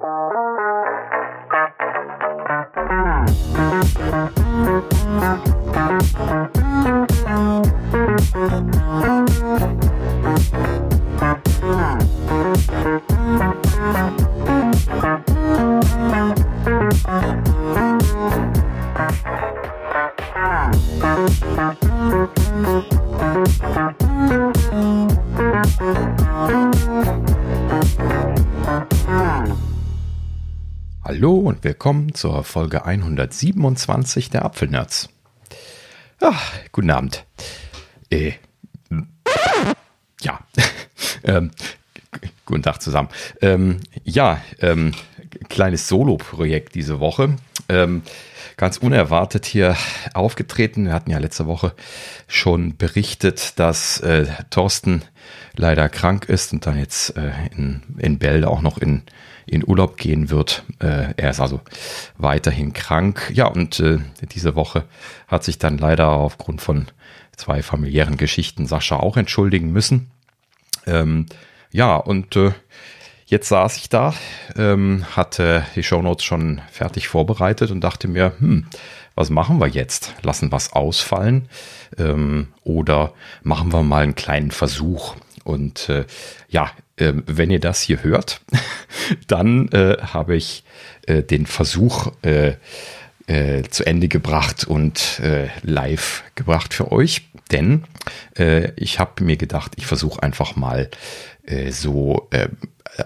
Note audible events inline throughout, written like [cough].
Bye. Willkommen zur Folge 127 der Apfelnerds. Ach, guten Abend. Äh, ja, [laughs] ähm, guten Tag zusammen. Ähm, ja, ähm, kleines Solo-Projekt diese Woche. Ähm, ganz unerwartet hier aufgetreten. Wir hatten ja letzte Woche schon berichtet, dass äh, Thorsten leider krank ist und dann jetzt äh, in, in Bälde auch noch in, in Urlaub gehen wird. Äh, er ist also weiterhin krank. Ja, und äh, diese Woche hat sich dann leider aufgrund von zwei familiären Geschichten Sascha auch entschuldigen müssen. Ähm, ja, und äh, jetzt saß ich da, ähm, hatte die Shownotes schon fertig vorbereitet und dachte mir, hm, was machen wir jetzt? Lassen was ausfallen ähm, oder machen wir mal einen kleinen Versuch? Und äh, ja, äh, wenn ihr das hier hört, [laughs] dann äh, habe ich äh, den Versuch äh, äh, zu Ende gebracht und live gebracht für euch. Denn ich habe mir gedacht, ich versuche einfach mal so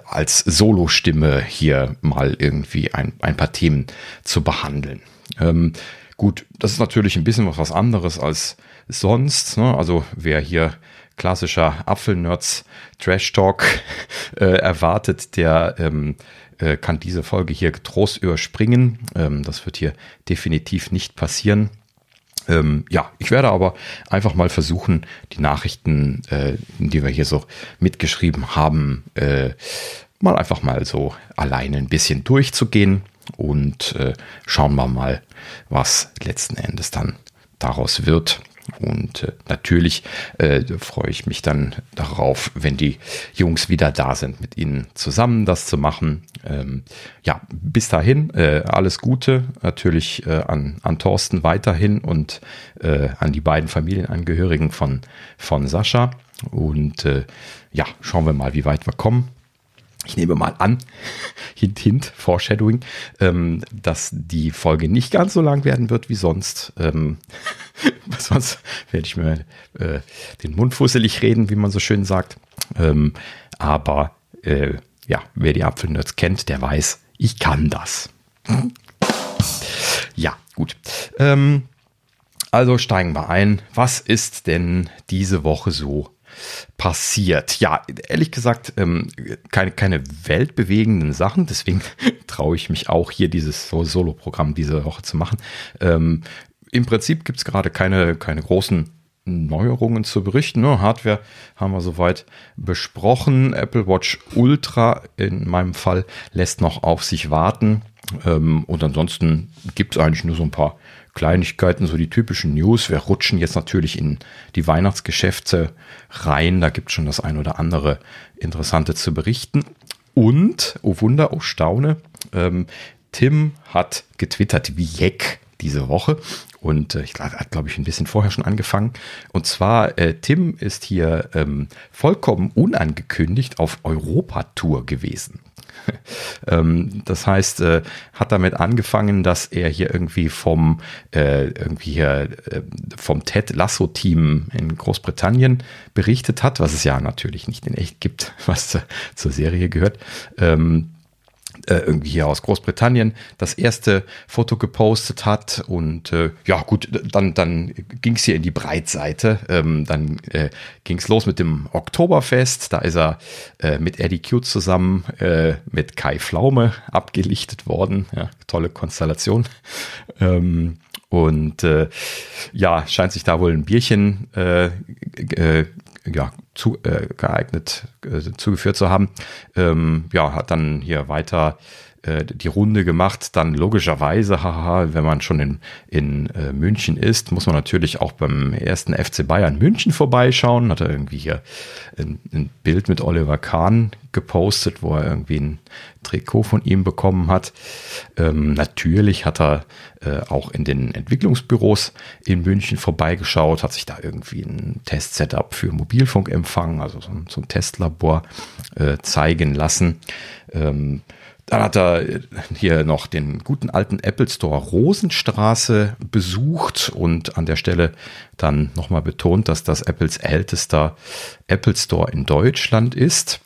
als Solo-Stimme hier mal irgendwie ein, ein paar Themen zu behandeln. Ähm, gut, das ist natürlich ein bisschen was, was anderes als sonst. Ne? Also wer hier klassischer Apfelnerds Trash Talk [laughs] äh, erwartet, der ähm, äh, kann diese Folge hier getrost überspringen. Ähm, das wird hier definitiv nicht passieren. Ähm, ja, ich werde aber einfach mal versuchen, die Nachrichten, äh, die wir hier so mitgeschrieben haben, äh, mal einfach mal so alleine ein bisschen durchzugehen und äh, schauen wir mal, was letzten Endes dann daraus wird. Und äh, natürlich äh, freue ich mich dann darauf, wenn die Jungs wieder da sind, mit ihnen zusammen das zu machen. Ähm, ja, bis dahin äh, alles Gute natürlich äh, an, an Thorsten weiterhin und äh, an die beiden Familienangehörigen von, von Sascha. Und äh, ja, schauen wir mal, wie weit wir kommen ich nehme mal an, [laughs] hint, hint, Foreshadowing, ähm, dass die Folge nicht ganz so lang werden wird wie sonst. Ähm, [laughs] sonst werde ich mir äh, den Mund fusselig reden, wie man so schön sagt. Ähm, aber äh, ja, wer die Apfelnerds kennt, der weiß, ich kann das. [laughs] ja, gut. Ähm, also steigen wir ein. Was ist denn diese Woche so passiert. Ja, ehrlich gesagt, ähm, keine, keine weltbewegenden Sachen, deswegen [laughs] traue ich mich auch hier dieses Solo-Programm diese Woche zu machen. Ähm, Im Prinzip gibt es gerade keine, keine großen Neuerungen zu berichten. Ne? Hardware haben wir soweit besprochen. Apple Watch Ultra in meinem Fall lässt noch auf sich warten. Ähm, und ansonsten gibt es eigentlich nur so ein paar Kleinigkeiten, so die typischen News. Wir rutschen jetzt natürlich in die Weihnachtsgeschäfte rein. Da gibt es schon das ein oder andere Interessante zu berichten. Und, oh Wunder, oh Staune, ähm, Tim hat getwittert wie Jeck diese Woche. Und äh, ich hat, glaube ich, ein bisschen vorher schon angefangen. Und zwar, äh, Tim ist hier ähm, vollkommen unangekündigt auf Europatour gewesen. [laughs] ähm, das heißt, äh, hat damit angefangen, dass er hier irgendwie vom äh, irgendwie hier äh, vom Ted Lasso Team in Großbritannien berichtet hat, was es ja natürlich nicht in echt gibt, [laughs] was zur Serie gehört. Ähm, äh, irgendwie hier aus Großbritannien das erste Foto gepostet hat. Und äh, ja gut, dann, dann ging es hier in die Breitseite, ähm, dann äh, ging es los mit dem Oktoberfest, da ist er äh, mit Eddie Q zusammen äh, mit Kai Pflaume abgelichtet worden, ja, tolle Konstellation. Ähm, und äh, ja, scheint sich da wohl ein Bierchen äh, äh, ja, zu, äh, geeignet äh, zugeführt zu haben. Ähm, ja, hat dann hier weiter äh, die Runde gemacht. Dann logischerweise, haha, wenn man schon in, in äh, München ist, muss man natürlich auch beim ersten FC Bayern München vorbeischauen. Hat er irgendwie hier ein, ein Bild mit Oliver Kahn gepostet, wo er irgendwie ein Trikot von ihm bekommen hat. Ähm, natürlich hat er äh, auch in den Entwicklungsbüros in München vorbeigeschaut, hat sich da irgendwie ein Testsetup für Mobilfunkempfang, also so ein, so ein Testlabor äh, zeigen lassen. Ähm, dann hat er hier noch den guten alten Apple Store Rosenstraße besucht und an der Stelle dann nochmal betont, dass das Apples ältester Apple Store in Deutschland ist.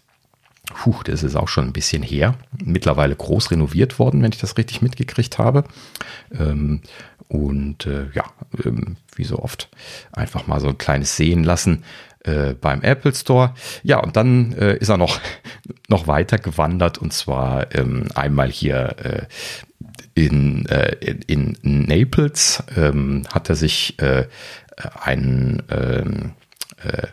Puh, das ist auch schon ein bisschen her. Mittlerweile groß renoviert worden, wenn ich das richtig mitgekriegt habe. Ähm, und äh, ja, ähm, wie so oft, einfach mal so ein kleines Sehen lassen äh, beim Apple Store. Ja, und dann äh, ist er noch, [laughs] noch weiter gewandert und zwar ähm, einmal hier äh, in, äh, in, in Naples ähm, hat er sich äh, einen ähm, äh,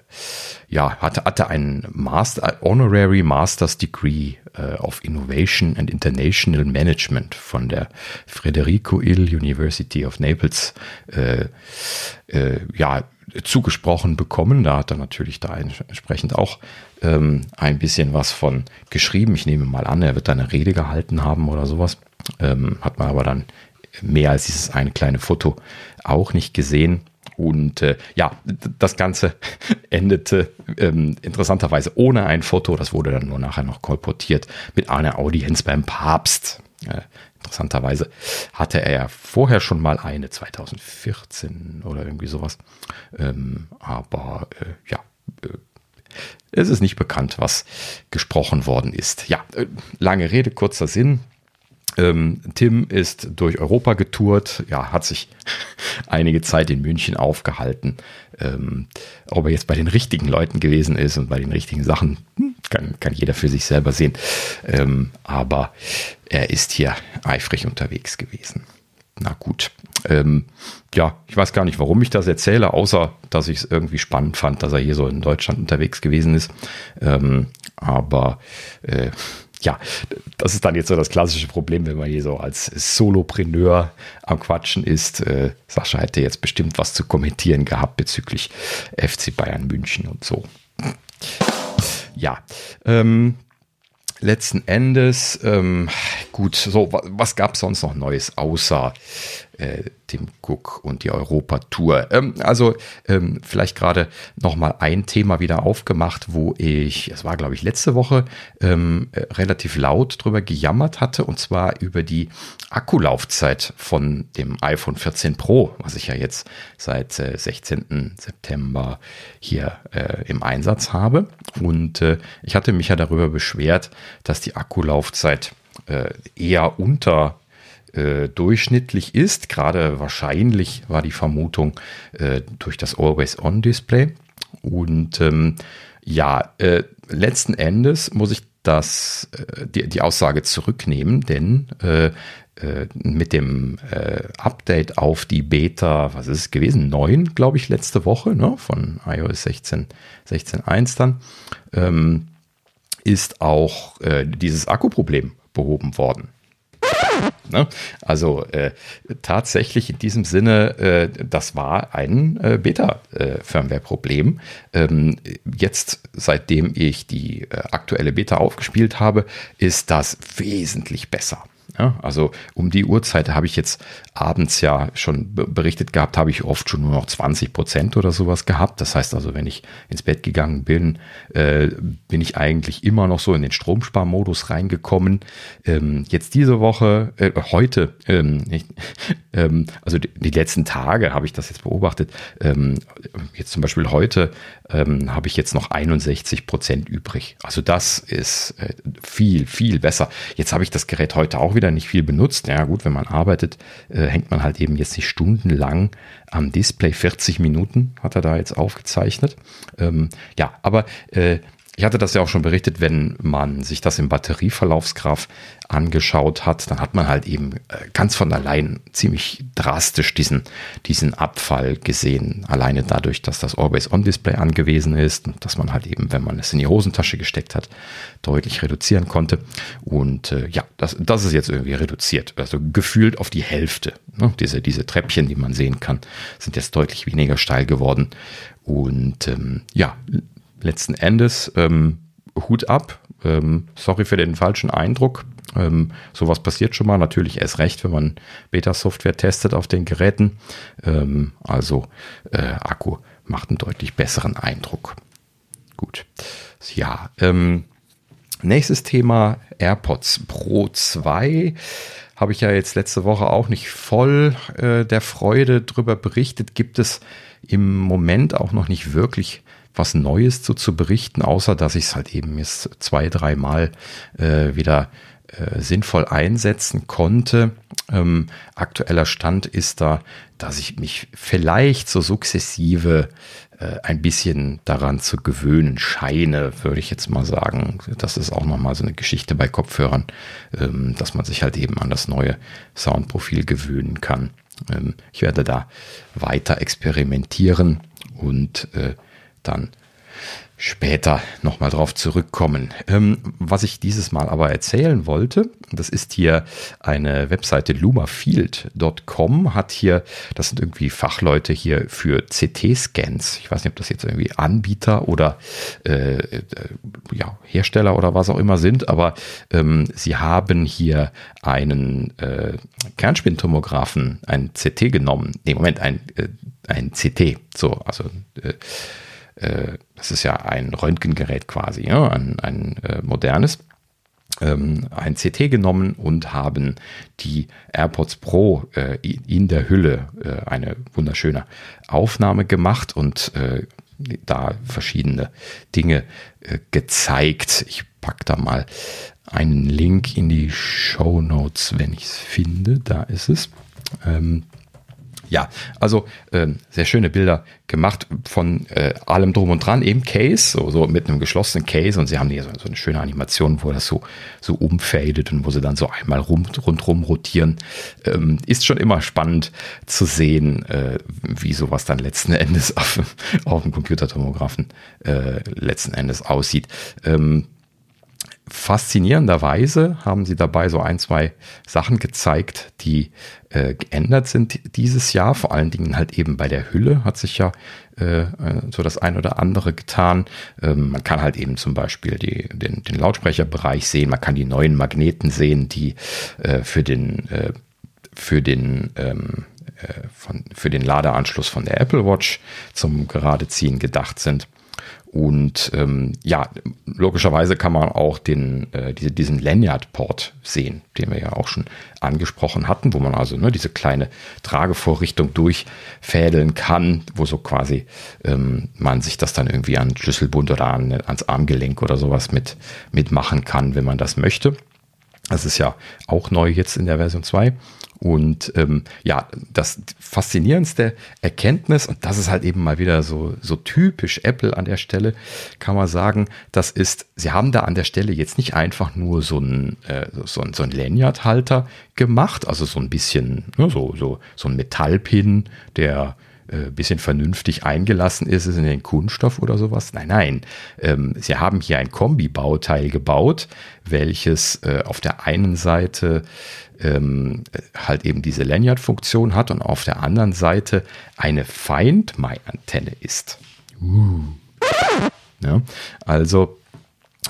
ja, hatte, hatte ein Master, Honorary Master's Degree of Innovation and International Management von der Federico Ill University of Naples äh, äh, ja, zugesprochen bekommen. Da hat er natürlich da entsprechend auch ähm, ein bisschen was von geschrieben. Ich nehme mal an, er wird da eine Rede gehalten haben oder sowas. Ähm, hat man aber dann mehr als dieses eine kleine Foto auch nicht gesehen. Und äh, ja, das Ganze [laughs] endete ähm, interessanterweise ohne ein Foto. Das wurde dann nur nachher noch kolportiert mit einer Audienz beim Papst. Äh, interessanterweise hatte er ja vorher schon mal eine, 2014 oder irgendwie sowas. Ähm, aber äh, ja, äh, es ist nicht bekannt, was gesprochen worden ist. Ja, äh, lange Rede, kurzer Sinn. Ähm, Tim ist durch Europa getourt, ja, hat sich [laughs] einige Zeit in München aufgehalten. Ähm, ob er jetzt bei den richtigen Leuten gewesen ist und bei den richtigen Sachen, hm, kann, kann jeder für sich selber sehen. Ähm, aber er ist hier eifrig unterwegs gewesen. Na gut. Ähm, ja, ich weiß gar nicht, warum ich das erzähle, außer dass ich es irgendwie spannend fand, dass er hier so in Deutschland unterwegs gewesen ist. Ähm, aber äh, ja, das ist dann jetzt so das klassische Problem, wenn man hier so als Solopreneur am Quatschen ist. Äh, Sascha hätte jetzt bestimmt was zu kommentieren gehabt bezüglich FC Bayern München und so. Ja, ähm, letzten Endes, ähm, gut, so, was gab es sonst noch Neues, außer äh, Tim Cook und die Europa-Tour. Ähm, also ähm, vielleicht gerade nochmal ein Thema wieder aufgemacht, wo ich, es war glaube ich letzte Woche, ähm, äh, relativ laut drüber gejammert hatte, und zwar über die Akkulaufzeit von dem iPhone 14 Pro, was ich ja jetzt seit äh, 16. September hier äh, im Einsatz habe. Und äh, ich hatte mich ja darüber beschwert, dass die Akkulaufzeit äh, eher unter äh, durchschnittlich ist. Gerade wahrscheinlich war die Vermutung äh, durch das Always-On-Display. Und ähm, ja, äh, letzten Endes muss ich das, äh, die, die Aussage zurücknehmen, denn äh, äh, mit dem Update auf die Beta, was ist es gewesen? 9, glaube ich, letzte Woche, ne, von iOS 16, 16.1 dann, ähm, ist auch dieses Akkuproblem behoben worden. Ne? Also äh, tatsächlich in diesem Sinne, äh, das war ein äh, Beta-Firmware-Problem. Ähm, jetzt, seitdem ich die äh, aktuelle Beta aufgespielt habe, ist das wesentlich besser. Ja, also um die Uhrzeit habe ich jetzt abends ja schon berichtet gehabt, habe ich oft schon nur noch 20 Prozent oder sowas gehabt. Das heißt also, wenn ich ins Bett gegangen bin, äh, bin ich eigentlich immer noch so in den Stromsparmodus reingekommen. Ähm, jetzt diese Woche, äh, heute, ähm, ich, [laughs] ähm, also die, die, letzten Tage habe ich das jetzt beobachtet. Ähm, jetzt zum Beispiel heute ähm, habe ich jetzt noch 61 Prozent übrig. Also das ist äh, viel, viel besser. Jetzt habe ich das Gerät heute auch wieder nicht viel benutzt. Ja gut, wenn man arbeitet, äh, hängt man halt eben jetzt nicht stundenlang am Display. 40 Minuten hat er da jetzt aufgezeichnet. Ähm, ja, aber äh, ich hatte das ja auch schon berichtet, wenn man sich das im Batterieverlaufsgraph angeschaut hat, dann hat man halt eben äh, ganz von allein ziemlich drastisch diesen, diesen Abfall gesehen. Alleine dadurch, dass das Always-On-Display angewiesen ist und dass man halt eben, wenn man es in die Hosentasche gesteckt hat, deutlich reduzieren konnte. Und äh, ja, das, das ist jetzt irgendwie reduziert. Also gefühlt auf die Hälfte. Ne? Diese, diese Treppchen, die man sehen kann, sind jetzt deutlich weniger steil geworden. Und ähm, ja, letzten Endes ähm, Hut ab. Ähm, sorry für den falschen Eindruck. Ähm, sowas passiert schon mal, natürlich erst recht, wenn man Beta-Software testet auf den Geräten. Ähm, also äh, Akku macht einen deutlich besseren Eindruck. Gut. Ja, ähm, nächstes Thema AirPods Pro 2 habe ich ja jetzt letzte Woche auch nicht voll äh, der Freude drüber berichtet. Gibt es im Moment auch noch nicht wirklich was Neues zu, zu berichten, außer dass ich es halt eben jetzt zwei, dreimal äh, wieder äh, sinnvoll einsetzen konnte. Ähm, aktueller Stand ist da, dass ich mich vielleicht so sukzessive äh, ein bisschen daran zu gewöhnen scheine, würde ich jetzt mal sagen. Das ist auch nochmal so eine Geschichte bei Kopfhörern, ähm, dass man sich halt eben an das neue Soundprofil gewöhnen kann. Ähm, ich werde da weiter experimentieren und äh, dann später nochmal drauf zurückkommen. Ähm, was ich dieses Mal aber erzählen wollte, das ist hier eine Webseite lumafield.com, hat hier, das sind irgendwie Fachleute hier für CT-Scans. Ich weiß nicht, ob das jetzt irgendwie Anbieter oder äh, äh, ja, Hersteller oder was auch immer sind, aber ähm, sie haben hier einen äh, Kernspintomographen, ein CT genommen. Nee, Moment, ein, äh, ein CT. So, also äh, das ist ja ein Röntgengerät quasi, ja, ein, ein äh, modernes, ähm, ein CT genommen und haben die AirPods Pro äh, in der Hülle äh, eine wunderschöne Aufnahme gemacht und äh, da verschiedene Dinge gezeigt. Ich packe da mal einen Link in die Show Notes, wenn ich es finde. Da ist es. Ähm, ja, also äh, sehr schöne Bilder gemacht von äh, allem drum und dran, eben Case, so, so mit einem geschlossenen Case und sie haben hier so, so eine schöne Animation, wo das so, so umfadet und wo sie dann so einmal rum, rundrum rotieren. Ähm, ist schon immer spannend zu sehen, äh, wie sowas dann letzten [laughs] Endes auf, auf dem Computertomographen äh, letzten Endes aussieht. Ähm, faszinierenderweise haben sie dabei so ein, zwei Sachen gezeigt, die äh, geändert sind dieses Jahr. Vor allen Dingen halt eben bei der Hülle hat sich ja äh, äh, so das ein oder andere getan. Ähm, man kann halt eben zum Beispiel die, den, den Lautsprecherbereich sehen. Man kann die neuen Magneten sehen, die äh, für den, äh, für den ähm, äh, von, für den Ladeanschluss von der Apple Watch zum Geradeziehen gedacht sind. Und ähm, ja, logischerweise kann man auch den, äh, diese, diesen Lanyard-Port sehen, den wir ja auch schon angesprochen hatten, wo man also ne, diese kleine Tragevorrichtung durchfädeln kann, wo so quasi ähm, man sich das dann irgendwie an Schlüsselbund oder an, ans Armgelenk oder sowas mit mitmachen kann, wenn man das möchte. Das ist ja auch neu jetzt in der Version 2. Und ähm, ja, das faszinierendste Erkenntnis, und das ist halt eben mal wieder so, so typisch Apple an der Stelle, kann man sagen, das ist, sie haben da an der Stelle jetzt nicht einfach nur so ein, äh, so ein, so ein Lanyard-Halter gemacht, also so ein bisschen, ne, so, so, so ein Metallpin, der äh, bisschen vernünftig eingelassen ist, ist in den Kunststoff oder sowas. Nein, nein. Ähm, sie haben hier ein Kombibauteil gebaut, welches äh, auf der einen Seite ähm, halt eben diese Lanyard-Funktion hat und auf der anderen Seite eine Find My-Antenne ist. Uh. Ja, also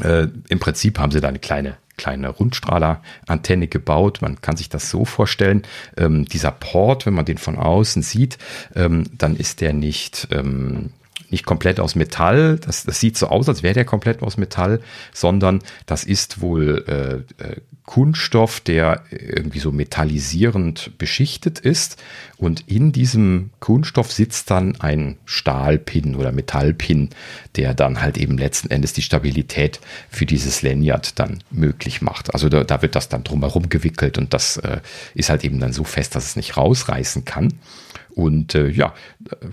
äh, im Prinzip haben sie da eine kleine kleine Rundstrahler-Antenne gebaut. Man kann sich das so vorstellen. Ähm, dieser Port, wenn man den von außen sieht, ähm, dann ist der nicht ähm, nicht komplett aus Metall, das, das sieht so aus, als wäre der komplett aus Metall, sondern das ist wohl äh, äh, Kunststoff, der irgendwie so metallisierend beschichtet ist Und in diesem Kunststoff sitzt dann ein Stahlpin oder Metallpin, der dann halt eben letzten Endes die Stabilität für dieses Lanyard dann möglich macht. Also da, da wird das dann drumherum gewickelt und das äh, ist halt eben dann so fest, dass es nicht rausreißen kann. Und äh, ja,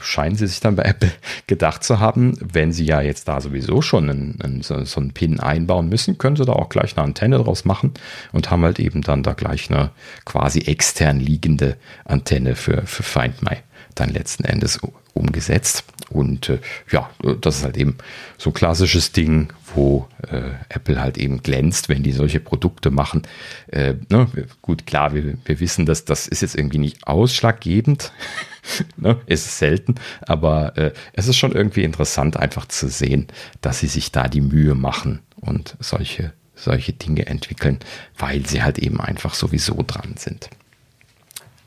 scheinen sie sich dann bei Apple [laughs] gedacht zu haben, wenn sie ja jetzt da sowieso schon einen, einen, so, so einen Pin einbauen müssen, können sie da auch gleich eine Antenne draus machen und haben halt eben dann da gleich eine quasi extern liegende Antenne für, für Find My dann letzten Endes umgesetzt. Und äh, ja, das ist halt eben so ein klassisches Ding, wo äh, Apple halt eben glänzt, wenn die solche Produkte machen. Äh, ne? Gut, klar, wir, wir wissen, dass das ist jetzt irgendwie nicht ausschlaggebend. [laughs] ne? Es ist selten, aber äh, es ist schon irgendwie interessant, einfach zu sehen, dass sie sich da die Mühe machen und solche, solche Dinge entwickeln, weil sie halt eben einfach sowieso dran sind.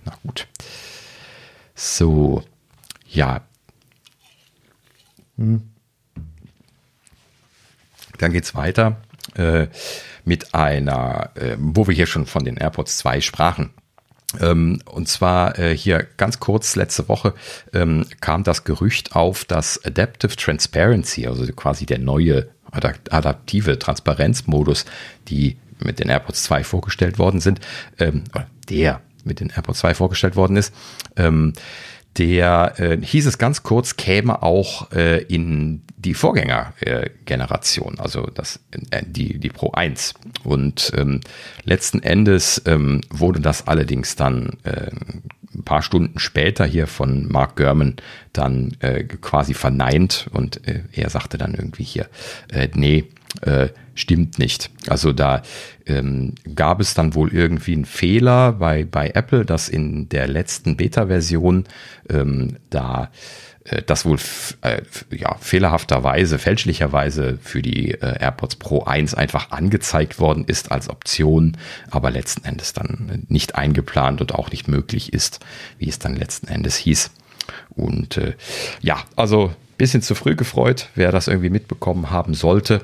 Na gut. So, ja. Hm. Dann geht es weiter äh, mit einer, äh, wo wir hier schon von den AirPods 2 sprachen. Ähm, und zwar äh, hier ganz kurz letzte Woche ähm, kam das Gerücht auf, dass Adaptive Transparency, also quasi der neue adaptive Transparenzmodus, die mit den AirPods 2 vorgestellt worden sind, ähm, der mit den AirPods 2 vorgestellt worden ist, ähm, der äh, hieß es ganz kurz, käme auch äh, in die Vorgängergeneration, äh, also das, äh, die, die Pro 1. Und ähm, letzten Endes ähm, wurde das allerdings dann äh, ein paar Stunden später hier von Mark Gurman dann äh, quasi verneint und äh, er sagte dann irgendwie hier, äh, nee, äh, stimmt nicht. Also da ähm, gab es dann wohl irgendwie einen Fehler bei, bei Apple, dass in der letzten Beta-Version ähm, da äh, das wohl äh, ja, fehlerhafterweise, fälschlicherweise für die äh, AirPods Pro 1 einfach angezeigt worden ist als Option, aber letzten Endes dann nicht eingeplant und auch nicht möglich ist, wie es dann letzten Endes hieß. Und äh, ja, also bisschen zu früh gefreut, wer das irgendwie mitbekommen haben sollte.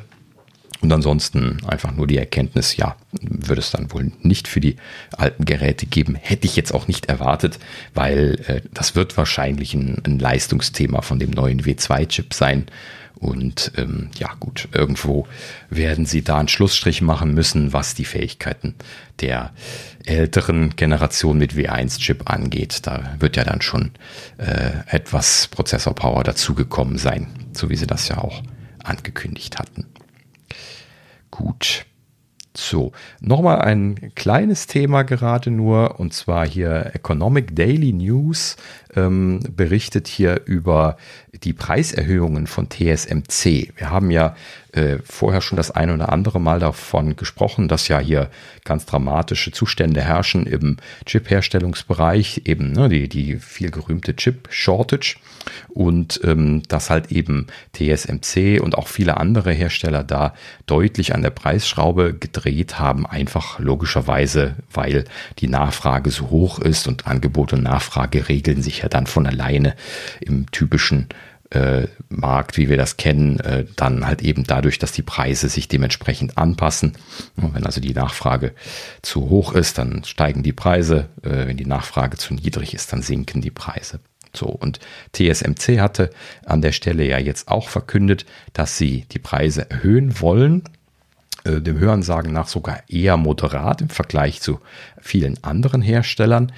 Und ansonsten einfach nur die Erkenntnis, ja, würde es dann wohl nicht für die alten Geräte geben. Hätte ich jetzt auch nicht erwartet, weil äh, das wird wahrscheinlich ein, ein Leistungsthema von dem neuen W2-Chip sein. Und ähm, ja gut, irgendwo werden sie da einen Schlussstrich machen müssen, was die Fähigkeiten der älteren Generation mit W1-Chip angeht. Da wird ja dann schon äh, etwas Prozessorpower dazugekommen sein, so wie sie das ja auch angekündigt hatten. Gut. So, nochmal ein kleines Thema gerade nur, und zwar hier Economic Daily News ähm, berichtet hier über die Preiserhöhungen von TSMC. Wir haben ja äh, vorher schon das eine oder andere Mal davon gesprochen, dass ja hier ganz dramatische Zustände herrschen im Chip-Herstellungsbereich, eben ne, die, die viel gerühmte Chip-Shortage und ähm, dass halt eben TSMC und auch viele andere Hersteller da deutlich an der Preisschraube gedreht haben, einfach logischerweise, weil die Nachfrage so hoch ist und Angebot und Nachfrage regeln sich ja dann von alleine im typischen äh, Markt, wie wir das kennen, äh, dann halt eben dadurch, dass die Preise sich dementsprechend anpassen. Und wenn also die Nachfrage zu hoch ist, dann steigen die Preise. Äh, wenn die Nachfrage zu niedrig ist, dann sinken die Preise. So, und TSMC hatte an der Stelle ja jetzt auch verkündet, dass sie die Preise erhöhen wollen äh, dem Hörensagen nach sogar eher moderat im Vergleich zu vielen anderen Herstellern.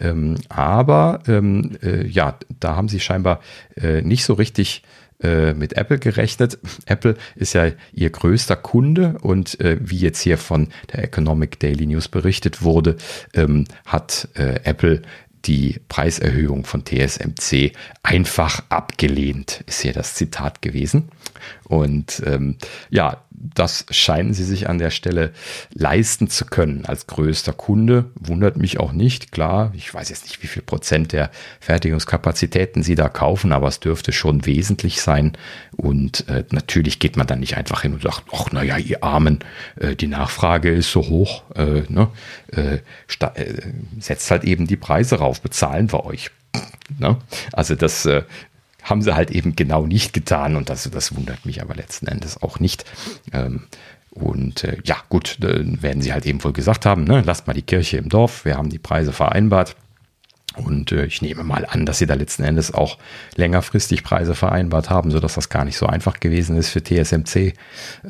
Ähm, aber ähm, äh, ja, da haben sie scheinbar äh, nicht so richtig äh, mit Apple gerechnet. [laughs] Apple ist ja ihr größter Kunde und äh, wie jetzt hier von der Economic Daily News berichtet wurde, ähm, hat äh, Apple die Preiserhöhung von TSMC einfach abgelehnt, ist hier das Zitat gewesen. Und ähm, ja, das scheinen sie sich an der Stelle leisten zu können als größter Kunde. Wundert mich auch nicht. Klar, ich weiß jetzt nicht, wie viel Prozent der Fertigungskapazitäten sie da kaufen, aber es dürfte schon wesentlich sein. Und äh, natürlich geht man dann nicht einfach hin und sagt, ach naja, ihr Armen, äh, die Nachfrage ist so hoch, äh, ne? Äh, äh, setzt halt eben die Preise rauf, bezahlen wir euch. Ne? Also das äh, haben sie halt eben genau nicht getan und das, das wundert mich aber letzten Endes auch nicht. Ähm, und äh, ja, gut, dann werden sie halt eben wohl gesagt haben, ne, lasst mal die Kirche im Dorf, wir haben die Preise vereinbart Und äh, ich nehme mal an, dass sie da letzten Endes auch längerfristig Preise vereinbart haben, sodass das gar nicht so einfach gewesen ist für TSMC.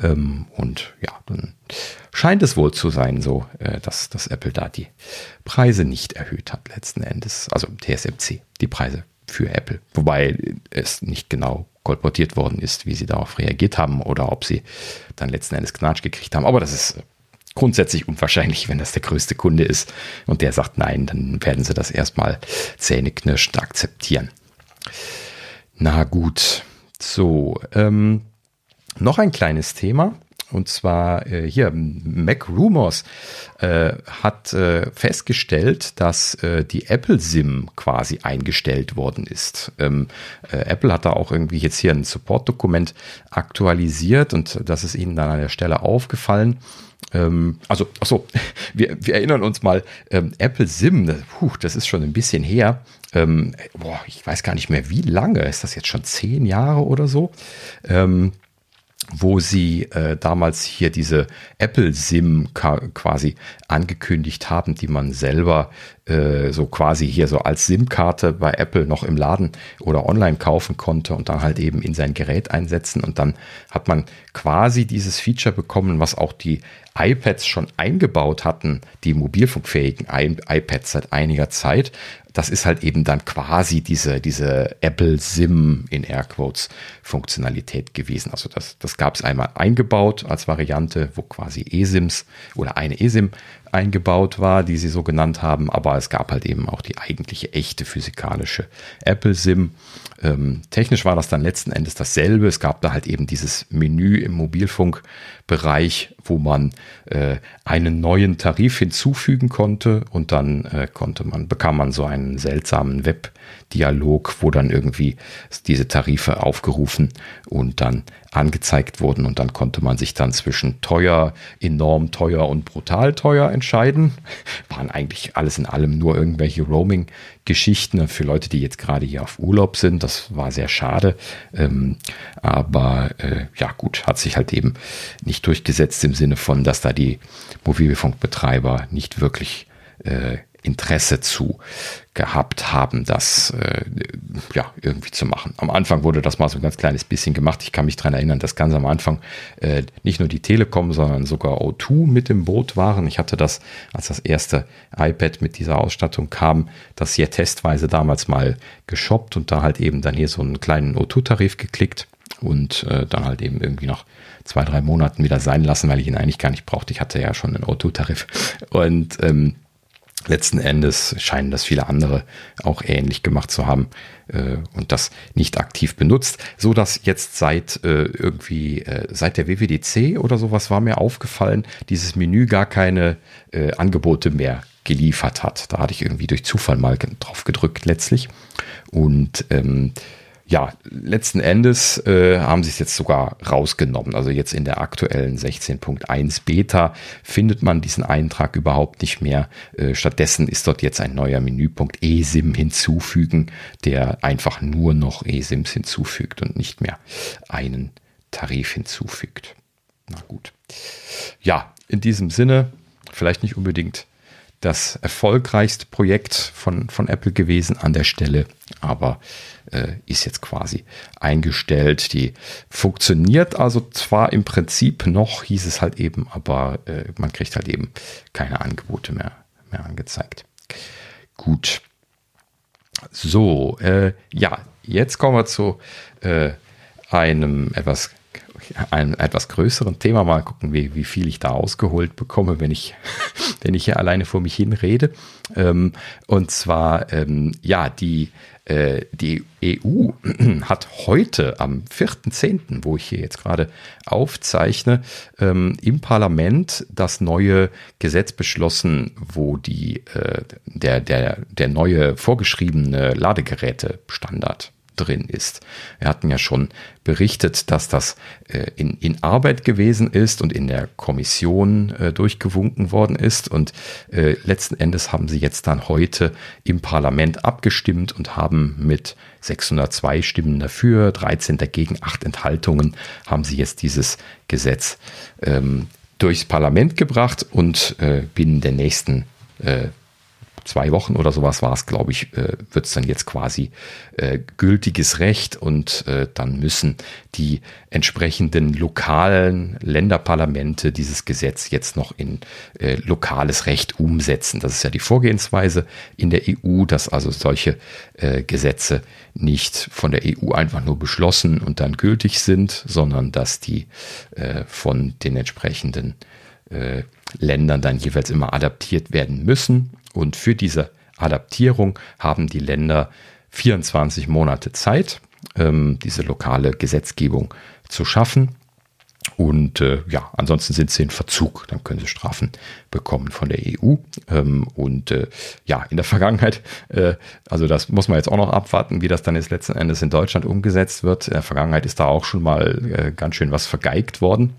Ähm, und ja, dann scheint es wohl zu sein, so, äh, dass, dass Apple da die Preise nicht erhöht hat, letzten Endes. Also TSMC, die Preise für Apple. Wobei es nicht genau kolportiert worden ist, wie sie darauf reagiert haben oder ob sie dann letzten Endes Knatsch gekriegt haben. Aber das ist grundsätzlich unwahrscheinlich, wenn das der größte Kunde ist und der sagt nein, dann werden sie das erstmal zähneknirscht akzeptieren. Na gut, so, ähm, noch ein kleines Thema. Und zwar äh, hier, Mac Rumors äh, hat äh, festgestellt, dass äh, die Apple SIM quasi eingestellt worden ist. Ähm, äh, Apple hat da auch irgendwie jetzt hier ein Support-Dokument aktualisiert und das ist ihnen dann an der Stelle aufgefallen. Ähm, also, achso, [laughs] wir, wir erinnern uns mal, ähm, Apple SIM, das, puh, das ist schon ein bisschen her. Ähm, boah, ich weiß gar nicht mehr, wie lange. Ist das jetzt schon zehn Jahre oder so? Ähm, wo sie äh, damals hier diese Apple SIM quasi angekündigt haben, die man selber äh, so quasi hier so als SIM-Karte bei Apple noch im Laden oder online kaufen konnte und dann halt eben in sein Gerät einsetzen. Und dann hat man quasi dieses Feature bekommen, was auch die iPads schon eingebaut hatten, die mobilfunkfähigen iPads seit einiger Zeit das ist halt eben dann quasi diese, diese Apple SIM in Airquotes Funktionalität gewesen. Also das, das gab es einmal eingebaut als Variante, wo quasi eSIMs oder eine eSIM eingebaut war, die sie so genannt haben, aber es gab halt eben auch die eigentliche echte physikalische Apple SIM. Ähm, technisch war das dann letzten Endes dasselbe. Es gab da halt eben dieses Menü im Mobilfunkbereich, wo man äh, einen neuen Tarif hinzufügen konnte und dann äh, konnte man, bekam man so einen seltsamen Webdialog, wo dann irgendwie diese Tarife aufgerufen und dann angezeigt wurden und dann konnte man sich dann zwischen teuer, enorm teuer und brutal teuer entscheiden. [laughs] Waren eigentlich alles in allem nur irgendwelche Roaming-Geschichten für Leute, die jetzt gerade hier auf Urlaub sind. Das war sehr schade. Ähm, aber äh, ja gut, hat sich halt eben nicht durchgesetzt im Sinne von, dass da die Mobilfunkbetreiber nicht wirklich äh, Interesse zu gehabt haben, das äh, ja irgendwie zu machen. Am Anfang wurde das mal so ein ganz kleines bisschen gemacht. Ich kann mich daran erinnern, dass ganz am Anfang äh, nicht nur die Telekom, sondern sogar O2 mit im Boot waren. Ich hatte das, als das erste iPad mit dieser Ausstattung kam, das hier testweise damals mal geshoppt und da halt eben dann hier so einen kleinen O2-Tarif geklickt und äh, dann halt eben irgendwie noch zwei, drei Monaten wieder sein lassen, weil ich ihn eigentlich gar nicht brauchte. Ich hatte ja schon einen O2-Tarif und ähm, letzten Endes scheinen das viele andere auch ähnlich gemacht zu haben äh, und das nicht aktiv benutzt, so dass jetzt seit äh, irgendwie äh, seit der WWDC oder sowas war mir aufgefallen, dieses Menü gar keine äh, Angebote mehr geliefert hat. Da hatte ich irgendwie durch Zufall mal drauf gedrückt letztlich und ähm, ja, letzten Endes äh, haben sie es jetzt sogar rausgenommen. Also jetzt in der aktuellen 16.1 Beta findet man diesen Eintrag überhaupt nicht mehr. Äh, stattdessen ist dort jetzt ein neuer Menüpunkt eSIM hinzufügen, der einfach nur noch eSIMs hinzufügt und nicht mehr einen Tarif hinzufügt. Na gut. Ja, in diesem Sinne, vielleicht nicht unbedingt das erfolgreichste Projekt von, von Apple gewesen an der Stelle, aber äh, ist jetzt quasi eingestellt. Die funktioniert also zwar im Prinzip noch, hieß es halt eben, aber äh, man kriegt halt eben keine Angebote mehr, mehr angezeigt. Gut. So, äh, ja, jetzt kommen wir zu äh, einem etwas einem etwas größeren Thema. Mal gucken, wie, wie viel ich da ausgeholt bekomme, wenn ich, [laughs] wenn ich hier alleine vor mich hin rede. Ähm, und zwar, ähm, ja, die, äh, die EU [clears throat] hat heute am 4.10., wo ich hier jetzt gerade aufzeichne, ähm, im Parlament das neue Gesetz beschlossen, wo die, äh, der, der, der neue vorgeschriebene Ladegerätestandard drin ist. Wir hatten ja schon berichtet, dass das äh, in, in Arbeit gewesen ist und in der Kommission äh, durchgewunken worden ist. Und äh, letzten Endes haben sie jetzt dann heute im Parlament abgestimmt und haben mit 602 Stimmen dafür, 13 dagegen, 8 Enthaltungen, haben sie jetzt dieses Gesetz ähm, durchs Parlament gebracht und äh, binnen der nächsten äh, zwei Wochen oder sowas war es, glaube ich, äh, wird es dann jetzt quasi äh, gültiges Recht und äh, dann müssen die entsprechenden lokalen Länderparlamente dieses Gesetz jetzt noch in äh, lokales Recht umsetzen. Das ist ja die Vorgehensweise in der EU, dass also solche äh, Gesetze nicht von der EU einfach nur beschlossen und dann gültig sind, sondern dass die äh, von den entsprechenden äh, Ländern dann jeweils immer adaptiert werden müssen. Und für diese Adaptierung haben die Länder 24 Monate Zeit, ähm, diese lokale Gesetzgebung zu schaffen. Und äh, ja, ansonsten sind sie in Verzug. Dann können sie Strafen bekommen von der EU. Ähm, und äh, ja, in der Vergangenheit, äh, also das muss man jetzt auch noch abwarten, wie das dann jetzt letzten Endes in Deutschland umgesetzt wird. In der Vergangenheit ist da auch schon mal äh, ganz schön was vergeigt worden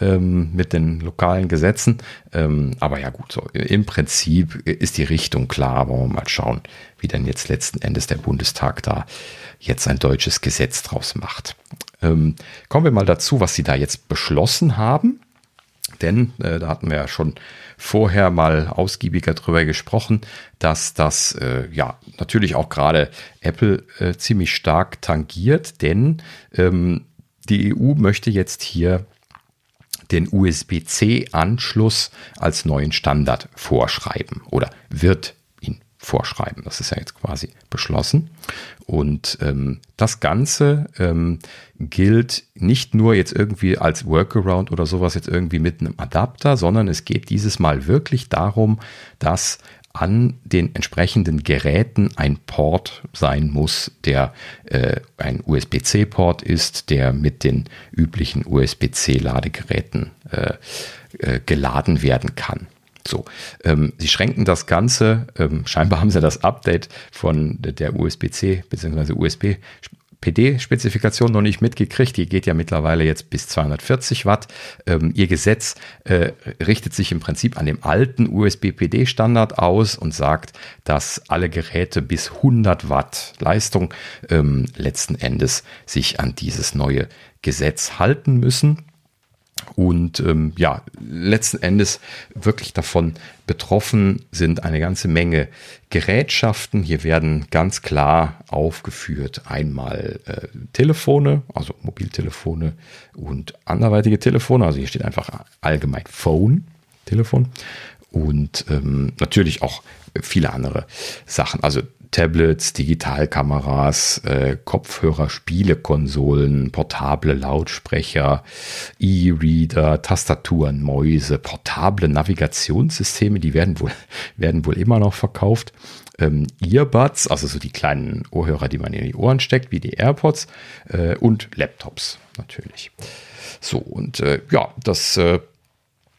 ähm, mit den lokalen Gesetzen. Ähm, aber ja gut, so im Prinzip ist die Richtung klar. Wollen wir mal schauen, wie denn jetzt letzten Endes der Bundestag da jetzt ein deutsches Gesetz draus macht. Ähm, kommen wir mal dazu, was Sie da jetzt beschlossen haben. Denn äh, da hatten wir ja schon vorher mal ausgiebiger drüber gesprochen, dass das äh, ja natürlich auch gerade Apple äh, ziemlich stark tangiert, denn ähm, die EU möchte jetzt hier den USB-C-Anschluss als neuen Standard vorschreiben oder wird vorschreiben. Das ist ja jetzt quasi beschlossen. Und ähm, das Ganze ähm, gilt nicht nur jetzt irgendwie als Workaround oder sowas jetzt irgendwie mit einem Adapter, sondern es geht dieses Mal wirklich darum, dass an den entsprechenden Geräten ein Port sein muss, der äh, ein USB-C-Port ist, der mit den üblichen USB-C-Ladegeräten äh, äh, geladen werden kann. So, ähm, sie schränken das Ganze, ähm, scheinbar haben sie das Update von der USB-C bzw. USB PD-Spezifikation noch nicht mitgekriegt. Die geht ja mittlerweile jetzt bis 240 Watt. Ähm, ihr Gesetz äh, richtet sich im Prinzip an dem alten USB-PD-Standard aus und sagt, dass alle Geräte bis 100 Watt Leistung ähm, letzten Endes sich an dieses neue Gesetz halten müssen und ähm, ja, letzten Endes wirklich davon betroffen sind eine ganze Menge Gerätschaften. Hier werden ganz klar aufgeführt einmal äh, Telefone, also Mobiltelefone und anderweitige Telefone. Also hier steht einfach allgemein Phone, Telefon und ähm, natürlich auch viele andere Sachen. Also Tablets, Digitalkameras, äh, Kopfhörer, Spielekonsolen, portable Lautsprecher, E-Reader, Tastaturen, Mäuse, portable Navigationssysteme, die werden wohl, [laughs] werden wohl immer noch verkauft. Ähm, Earbuds, also so die kleinen Ohrhörer, die man in die Ohren steckt, wie die AirPods, äh, und Laptops natürlich. So, und äh, ja, das äh,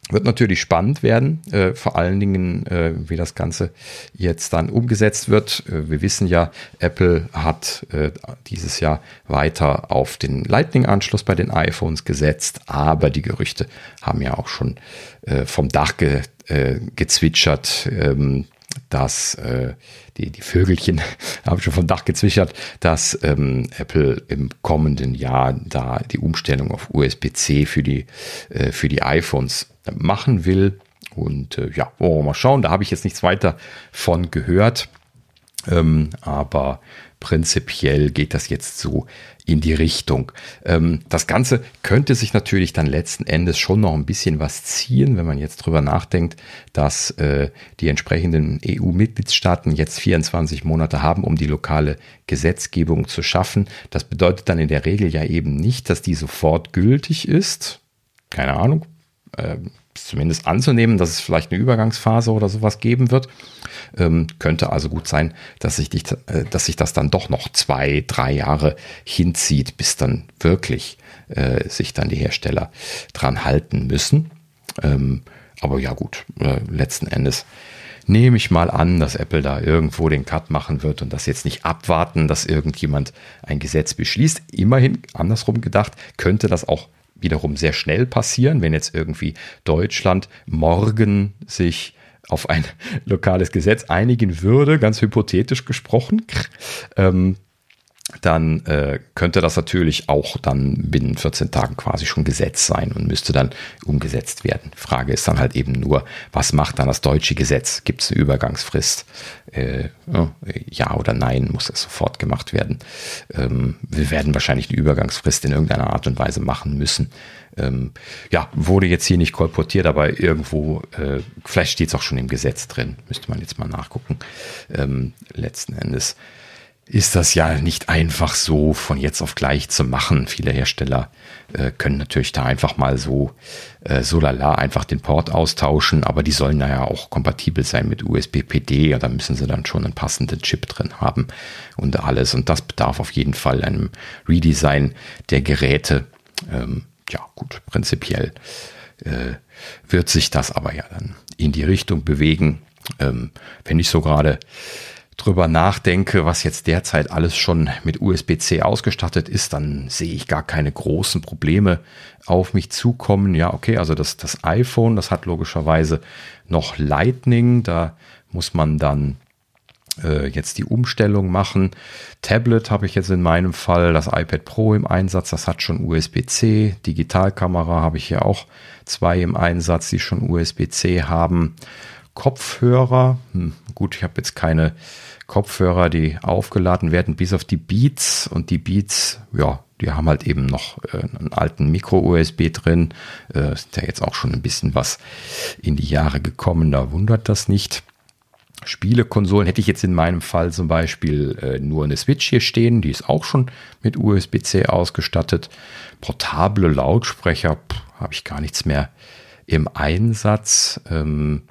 wird natürlich spannend werden, äh, vor allen Dingen, äh, wie das Ganze jetzt dann umgesetzt wird. Äh, wir wissen ja, Apple hat äh, dieses Jahr weiter auf den Lightning-Anschluss bei den iPhones gesetzt, aber die Gerüchte haben ja auch schon äh, vom Dach ge, äh, gezwitschert. Ähm, dass die, die Vögelchen [laughs] haben schon vom Dach gezwischert, dass ähm, Apple im kommenden Jahr da die Umstellung auf USB-C für die, äh, für die iPhones machen will. Und äh, ja, wollen wir mal schauen. Da habe ich jetzt nichts weiter von gehört. Ähm, aber prinzipiell geht das jetzt so in die Richtung. Ähm, das Ganze könnte sich natürlich dann letzten Endes schon noch ein bisschen was ziehen, wenn man jetzt drüber nachdenkt, dass äh, die entsprechenden EU-Mitgliedstaaten jetzt 24 Monate haben, um die lokale Gesetzgebung zu schaffen. Das bedeutet dann in der Regel ja eben nicht, dass die sofort gültig ist. Keine Ahnung, äh, zumindest anzunehmen, dass es vielleicht eine Übergangsphase oder sowas geben wird. Ähm, könnte also gut sein, dass sich, die, äh, dass sich das dann doch noch zwei, drei Jahre hinzieht, bis dann wirklich äh, sich dann die Hersteller dran halten müssen. Ähm, aber ja gut, äh, letzten Endes nehme ich mal an, dass Apple da irgendwo den Cut machen wird und das jetzt nicht abwarten, dass irgendjemand ein Gesetz beschließt. Immerhin, andersrum gedacht, könnte das auch wiederum sehr schnell passieren, wenn jetzt irgendwie Deutschland morgen sich auf ein [laughs] lokales Gesetz einigen würde, ganz hypothetisch gesprochen, ähm, dann äh, könnte das natürlich auch dann binnen 14 Tagen quasi schon Gesetz sein und müsste dann umgesetzt werden. Frage ist dann halt eben nur, was macht dann das deutsche Gesetz? Gibt es eine Übergangsfrist? Äh, ja oder nein, muss das sofort gemacht werden? Ähm, wir werden wahrscheinlich eine Übergangsfrist in irgendeiner Art und Weise machen müssen. Ähm, ja, wurde jetzt hier nicht kolportiert, aber irgendwo, äh, vielleicht steht es auch schon im Gesetz drin, müsste man jetzt mal nachgucken. Ähm, letzten Endes ist das ja nicht einfach so von jetzt auf gleich zu machen. Viele Hersteller äh, können natürlich da einfach mal so, äh, so lala einfach den Port austauschen, aber die sollen ja auch kompatibel sein mit USB-PD und da müssen sie dann schon einen passenden Chip drin haben und alles. Und das bedarf auf jeden Fall einem Redesign der Geräte. Ähm, ja, gut, prinzipiell äh, wird sich das aber ja dann in die Richtung bewegen. Ähm, wenn ich so gerade drüber nachdenke, was jetzt derzeit alles schon mit USB-C ausgestattet ist, dann sehe ich gar keine großen Probleme auf mich zukommen. Ja, okay, also das, das iPhone, das hat logischerweise noch Lightning, da muss man dann äh, jetzt die Umstellung machen. Tablet habe ich jetzt in meinem Fall, das iPad Pro im Einsatz, das hat schon USB-C. Digitalkamera habe ich hier auch zwei im Einsatz, die schon USB-C haben. Kopfhörer, hm, gut, ich habe jetzt keine Kopfhörer, die aufgeladen werden, bis auf die Beats. Und die Beats, ja, die haben halt eben noch äh, einen alten Micro-USB drin. Äh, ist ja jetzt auch schon ein bisschen was in die Jahre gekommen, da wundert das nicht. Spielekonsolen hätte ich jetzt in meinem Fall zum Beispiel äh, nur eine Switch hier stehen, die ist auch schon mit USB-C ausgestattet. Portable Lautsprecher habe ich gar nichts mehr im Einsatz. Ähm,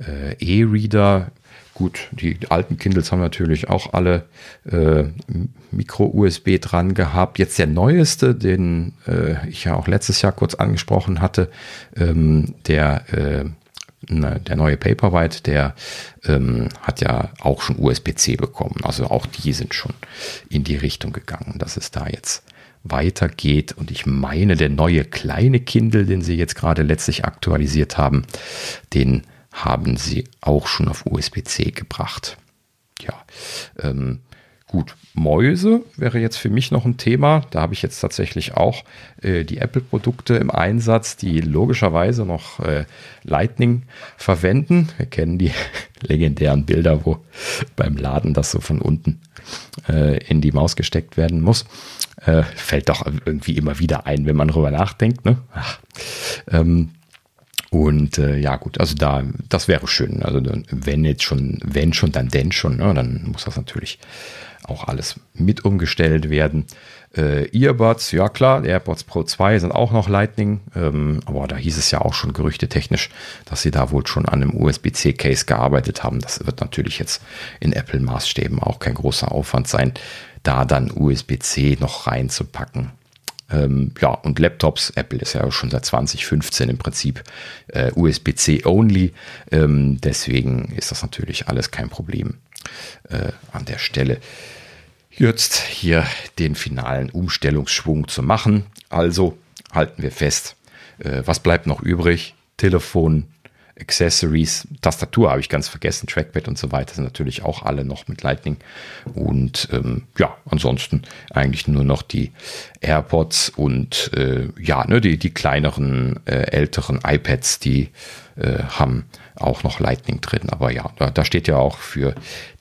äh, E-Reader Gut, die alten Kindles haben natürlich auch alle äh, Micro-USB dran gehabt. Jetzt der neueste, den äh, ich ja auch letztes Jahr kurz angesprochen hatte, ähm, der, äh, ne, der neue Paperwhite, der ähm, hat ja auch schon USB-C bekommen. Also auch die sind schon in die Richtung gegangen, dass es da jetzt weitergeht. Und ich meine, der neue kleine Kindle, den sie jetzt gerade letztlich aktualisiert haben, den haben sie auch schon auf USB-C gebracht. Ja, ähm, gut. Mäuse wäre jetzt für mich noch ein Thema. Da habe ich jetzt tatsächlich auch äh, die Apple-Produkte im Einsatz, die logischerweise noch äh, Lightning verwenden. Wir kennen die [laughs] legendären Bilder, wo beim Laden das so von unten äh, in die Maus gesteckt werden muss. Äh, fällt doch irgendwie immer wieder ein, wenn man darüber nachdenkt. Ne? Ach, ähm, und äh, ja gut, also da, das wäre schön. Also wenn jetzt schon, wenn schon, dann denn schon, ne? dann muss das natürlich auch alles mit umgestellt werden. Äh, Earbuds, ja klar, AirPods Pro 2 sind auch noch Lightning, ähm, aber da hieß es ja auch schon gerüchtetechnisch, dass sie da wohl schon an einem USB-C-Case gearbeitet haben. Das wird natürlich jetzt in Apple-Maßstäben auch kein großer Aufwand sein, da dann USB-C noch reinzupacken. Ähm, ja, und Laptops, Apple ist ja schon seit 2015 im Prinzip äh, USB-C only. Ähm, deswegen ist das natürlich alles kein Problem äh, an der Stelle. Jetzt hier den finalen Umstellungsschwung zu machen. Also halten wir fest, äh, was bleibt noch übrig? Telefon, Accessories, Tastatur habe ich ganz vergessen, Trackpad und so weiter sind natürlich auch alle noch mit Lightning. Und ähm, ja, ansonsten eigentlich nur noch die AirPods und äh, ja, ne, die, die kleineren, äh, älteren iPads, die äh, haben auch noch Lightning drin. Aber ja, da, da steht ja auch für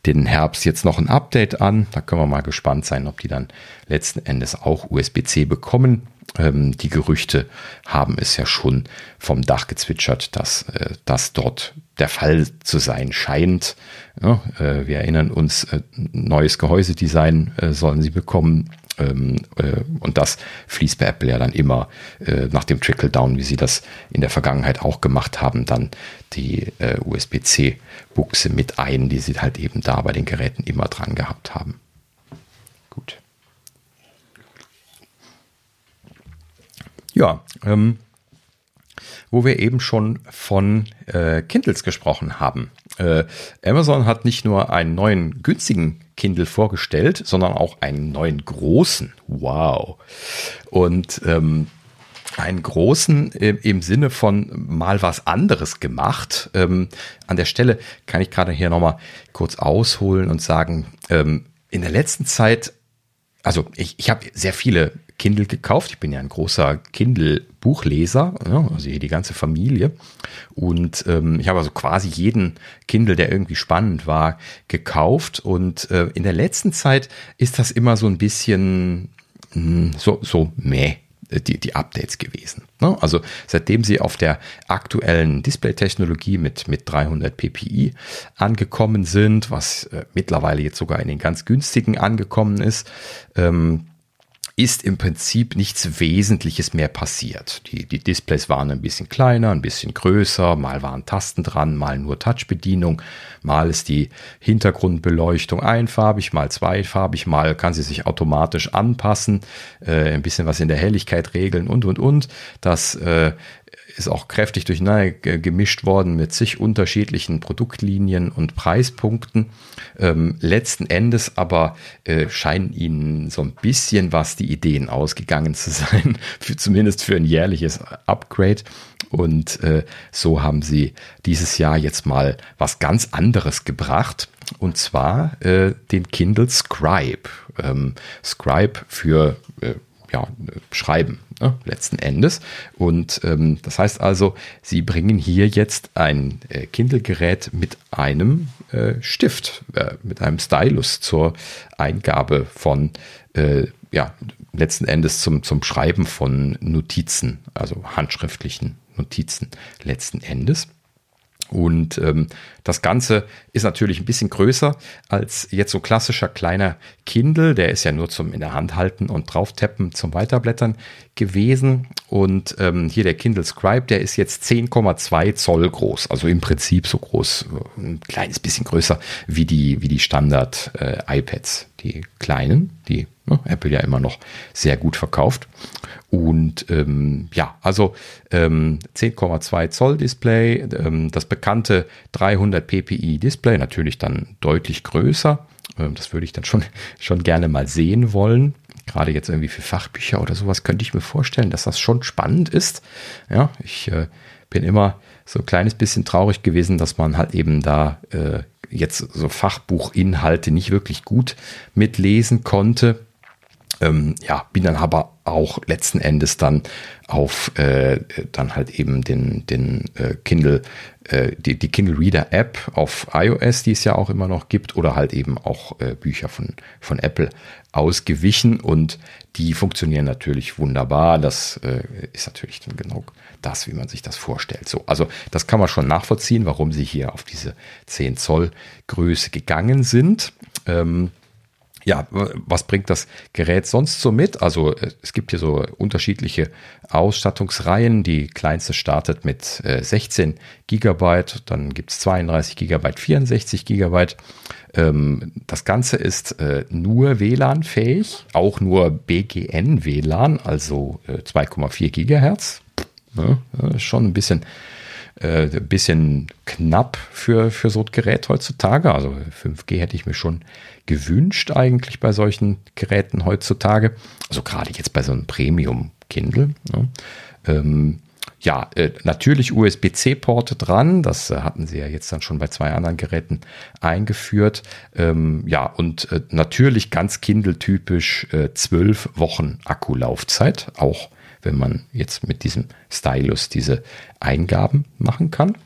den Herbst jetzt noch ein Update an. Da können wir mal gespannt sein, ob die dann letzten Endes auch USB-C bekommen. Ähm, die Gerüchte haben es ja schon vom Dach gezwitschert, dass äh, das dort der Fall zu sein scheint. Ja, äh, wir erinnern uns, äh, neues Gehäusedesign äh, sollen sie bekommen. Ähm, äh, und das fließt bei Apple ja dann immer äh, nach dem Trickle-Down, wie sie das in der Vergangenheit auch gemacht haben, dann die USB-C-Buchse mit ein, die sie halt eben da bei den Geräten immer dran gehabt haben. Gut. Ja, ähm, wo wir eben schon von äh, Kindles gesprochen haben. Äh, Amazon hat nicht nur einen neuen günstigen Kindle vorgestellt, sondern auch einen neuen großen. Wow. Und ähm, einen großen im, Sinne von mal was anderes gemacht. Ähm, an der Stelle kann ich gerade hier nochmal kurz ausholen und sagen, ähm, in der letzten Zeit also ich, ich habe sehr viele Kindle gekauft. Ich bin ja ein großer Kindle-Buchleser, ja, also hier die ganze Familie. Und ähm, ich habe also quasi jeden Kindle, der irgendwie spannend war, gekauft. Und äh, in der letzten Zeit ist das immer so ein bisschen mh, hm, so, so meh die, die Updates gewesen. Ne? Also seitdem sie auf der aktuellen Display-Technologie mit, mit 300 ppi angekommen sind, was äh, mittlerweile jetzt sogar in den ganz günstigen angekommen ist, ähm, ist im Prinzip nichts Wesentliches mehr passiert. Die, die Displays waren ein bisschen kleiner, ein bisschen größer, mal waren Tasten dran, mal nur Touchbedienung, mal ist die Hintergrundbeleuchtung einfarbig, mal zweifarbig, mal kann sie sich automatisch anpassen, äh, ein bisschen was in der Helligkeit regeln und und und. Das äh, ist auch kräftig durcheinander gemischt worden mit zig unterschiedlichen Produktlinien und Preispunkten. Ähm, letzten Endes aber äh, scheinen ihnen so ein bisschen was die Ideen ausgegangen zu [laughs] sein, für, zumindest für ein jährliches Upgrade. Und äh, so haben sie dieses Jahr jetzt mal was ganz anderes gebracht. Und zwar äh, den Kindle Scribe. Ähm, Scribe für äh, ja, schreiben, ne, letzten Endes. Und ähm, das heißt also, Sie bringen hier jetzt ein äh, Kindle-Gerät mit einem äh, Stift, äh, mit einem Stylus zur Eingabe von, äh, ja, letzten Endes zum, zum Schreiben von Notizen, also handschriftlichen Notizen letzten Endes. Und ähm, das Ganze ist natürlich ein bisschen größer als jetzt so klassischer kleiner Kindle. Der ist ja nur zum in der Hand halten und drauf tappen zum Weiterblättern gewesen. Und ähm, hier der Kindle Scribe, der ist jetzt 10,2 Zoll groß. Also im Prinzip so groß, ein kleines bisschen größer wie die, wie die Standard äh, iPads, die kleinen, die ne, Apple ja immer noch sehr gut verkauft. Und ähm, ja, also ähm, 10,2 Zoll Display, ähm, das bekannte 300 ppi Display, natürlich dann deutlich größer. Ähm, das würde ich dann schon, [laughs] schon gerne mal sehen wollen. Gerade jetzt irgendwie für Fachbücher oder sowas könnte ich mir vorstellen, dass das schon spannend ist. Ja, ich äh, bin immer so ein kleines bisschen traurig gewesen, dass man halt eben da äh, jetzt so Fachbuchinhalte nicht wirklich gut mitlesen konnte. Ähm, ja, bin dann aber auch letzten Endes dann auf äh, dann halt eben den, den äh, Kindle, äh, die, die Kindle Reader App auf iOS, die es ja auch immer noch gibt, oder halt eben auch äh, Bücher von, von Apple ausgewichen und die funktionieren natürlich wunderbar. Das äh, ist natürlich dann genau das, wie man sich das vorstellt. So, also das kann man schon nachvollziehen, warum sie hier auf diese 10 Zoll Größe gegangen sind. Ähm, ja, was bringt das Gerät sonst so mit? Also äh, es gibt hier so unterschiedliche Ausstattungsreihen. Die kleinste startet mit 16 Gigabyte, dann gibt es 32 Gigabyte, 64 Gigabyte. Ähm, das Ganze ist äh, nur WLAN-fähig, auch nur BGN-WLAN, also 2,4 äh, Gigahertz. schon ein bisschen äh, bisschen knapp für, für so ein Gerät heutzutage. Also 5G hätte ich mir schon gewünscht eigentlich bei solchen Geräten heutzutage. Also gerade jetzt bei so einem Premium Kindle. Ne? Ähm, ja, äh, natürlich USB-C-Porte dran. Das äh, hatten sie ja jetzt dann schon bei zwei anderen Geräten eingeführt. Ähm, ja, und äh, natürlich ganz Kindle-typisch äh, zwölf Wochen Akkulaufzeit. Auch wenn man jetzt mit diesem Stylus diese Eingaben machen kann.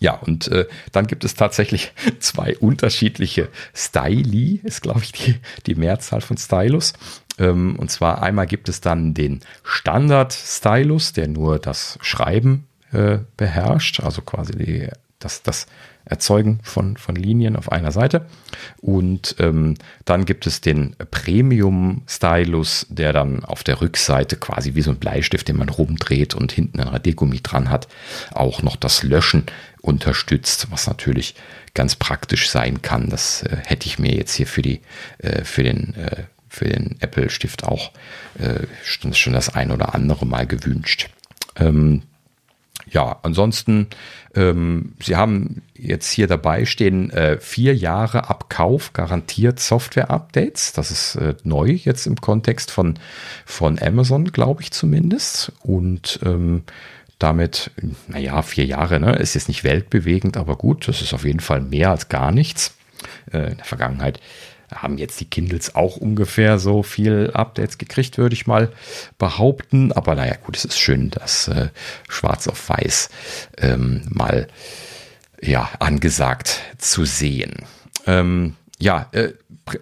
Ja, und äh, dann gibt es tatsächlich [laughs] zwei unterschiedliche Styli, ist glaube ich die, die Mehrzahl von Stylus. Ähm, und zwar einmal gibt es dann den Standard-Stylus, der nur das Schreiben äh, beherrscht, also quasi die, das, das Erzeugen von, von Linien auf einer Seite. Und ähm, dann gibt es den Premium Stylus, der dann auf der Rückseite quasi wie so ein Bleistift, den man rumdreht und hinten ein Radiergummi dran hat, auch noch das Löschen unterstützt, was natürlich ganz praktisch sein kann. Das äh, hätte ich mir jetzt hier für die äh, für den äh, den Apple Stift auch äh, schon das ein oder andere Mal gewünscht. Ähm, ja, ansonsten, ähm, Sie haben jetzt hier dabei stehen, äh, vier Jahre Abkauf garantiert Software-Updates. Das ist äh, neu jetzt im Kontext von, von Amazon, glaube ich zumindest. Und ähm, damit, naja, vier Jahre, ne, ist jetzt nicht weltbewegend, aber gut, das ist auf jeden Fall mehr als gar nichts. Äh, in der Vergangenheit haben jetzt die Kindles auch ungefähr so viel Updates gekriegt, würde ich mal behaupten. Aber naja, gut, es ist schön, dass äh, Schwarz auf Weiß ähm, mal ja, angesagt zu sehen. Ähm, ja, äh, pr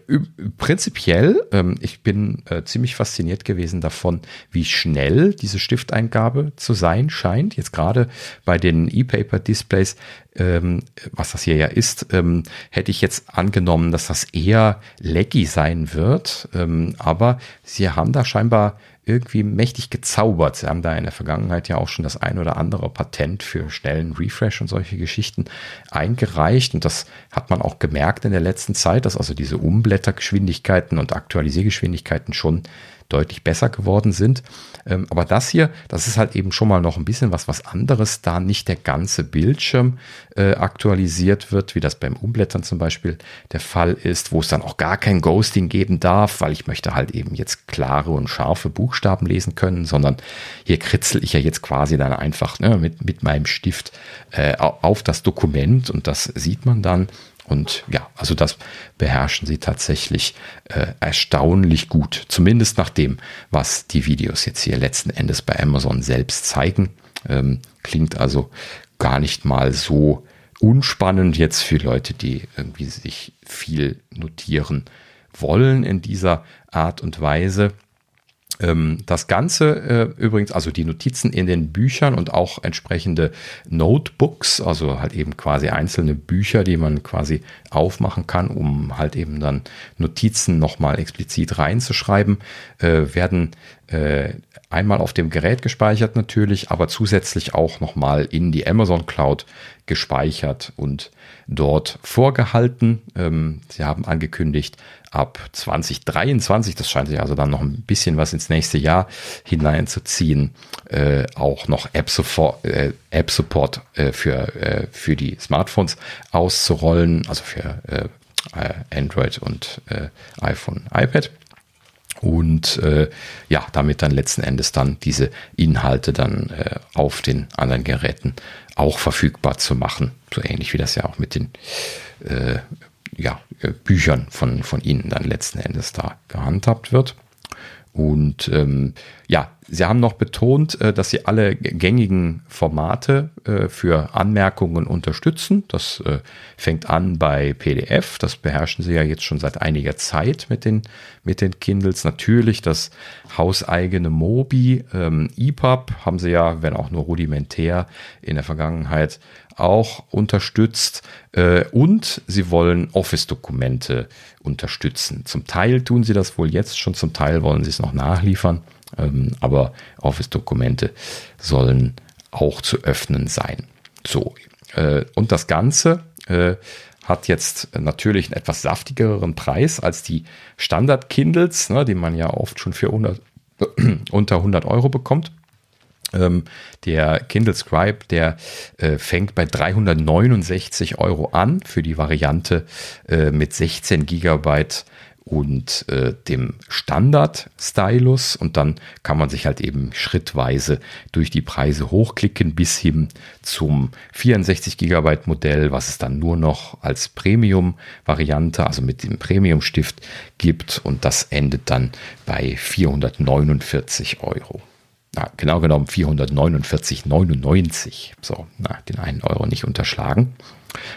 prinzipiell, ähm, ich bin äh, ziemlich fasziniert gewesen davon, wie schnell diese Stifteingabe zu sein scheint. Jetzt gerade bei den E-Paper-Displays, ähm, was das hier ja ist, ähm, hätte ich jetzt angenommen, dass das eher laggy sein wird. Ähm, aber sie haben da scheinbar irgendwie mächtig gezaubert. Sie haben da in der Vergangenheit ja auch schon das ein oder andere Patent für schnellen Refresh und solche Geschichten eingereicht. Und das hat man auch gemerkt in der letzten Zeit, dass also diese Umblättergeschwindigkeiten und Aktualisiergeschwindigkeiten schon deutlich besser geworden sind. Ähm, aber das hier, das ist halt eben schon mal noch ein bisschen was, was anderes, da nicht der ganze Bildschirm äh, aktualisiert wird, wie das beim Umblättern zum Beispiel der Fall ist, wo es dann auch gar kein Ghosting geben darf, weil ich möchte halt eben jetzt klare und scharfe Buchstaben lesen können, sondern hier kritzel ich ja jetzt quasi dann einfach ne, mit, mit meinem Stift äh, auf das Dokument und das sieht man dann und ja, also das beherrschen sie tatsächlich äh, erstaunlich gut. Zumindest nach dem, was die Videos jetzt hier letzten Endes bei Amazon selbst zeigen. Ähm, klingt also gar nicht mal so unspannend jetzt für Leute, die irgendwie sich viel notieren wollen in dieser Art und Weise. Ähm, das Ganze äh, übrigens, also die Notizen in den Büchern und auch entsprechende Notebooks, also halt eben quasi einzelne Bücher, die man quasi aufmachen kann, um halt eben dann Notizen nochmal explizit reinzuschreiben, äh, werden äh, einmal auf dem Gerät gespeichert natürlich, aber zusätzlich auch nochmal in die Amazon Cloud gespeichert und dort vorgehalten. Ähm, sie haben angekündigt, ab 2023, das scheint sich also dann noch ein bisschen was ins nächste Jahr hineinzuziehen, äh, auch noch App Support, äh, App äh, für, äh, für die Smartphones auszurollen, also für äh, Android und äh, iPhone, iPad und äh, ja, damit dann letzten Endes dann diese Inhalte dann äh, auf den anderen Geräten auch verfügbar zu machen. So ähnlich wie das ja auch mit den äh, ja, äh, Büchern von, von Ihnen dann letzten Endes da gehandhabt wird. Und ähm, ja, Sie haben noch betont, äh, dass Sie alle gängigen Formate äh, für Anmerkungen unterstützen. Das äh, fängt an bei PDF. Das beherrschen Sie ja jetzt schon seit einiger Zeit mit den, mit den Kindles. Natürlich das hauseigene Mobi, ähm, EPUB haben Sie ja, wenn auch nur rudimentär in der Vergangenheit auch unterstützt äh, und sie wollen Office-Dokumente unterstützen. Zum Teil tun sie das wohl jetzt schon, zum Teil wollen sie es noch nachliefern, ähm, aber Office-Dokumente sollen auch zu öffnen sein. So, äh, und das Ganze äh, hat jetzt natürlich einen etwas saftigeren Preis als die Standard-Kindles, ne, die man ja oft schon für 100, [clears throat] unter 100 Euro bekommt. Ähm, der Kindle Scribe, der äh, fängt bei 369 Euro an für die Variante äh, mit 16 Gigabyte und äh, dem Standard-Stylus. Und dann kann man sich halt eben schrittweise durch die Preise hochklicken bis hin zum 64 Gigabyte Modell, was es dann nur noch als Premium-Variante, also mit dem Premium-Stift gibt. Und das endet dann bei 449 Euro na, genau genommen 449,99. So, na, den einen Euro nicht unterschlagen.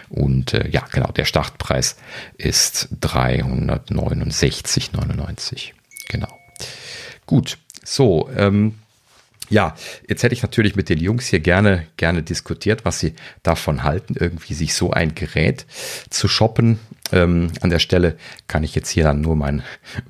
Und äh, ja, genau, der Startpreis ist 369,99. Genau. Gut, so, ähm, ja, jetzt hätte ich natürlich mit den Jungs hier gerne, gerne diskutiert, was sie davon halten, irgendwie sich so ein Gerät zu shoppen. Ähm, an der Stelle kann ich jetzt hier dann nur mein,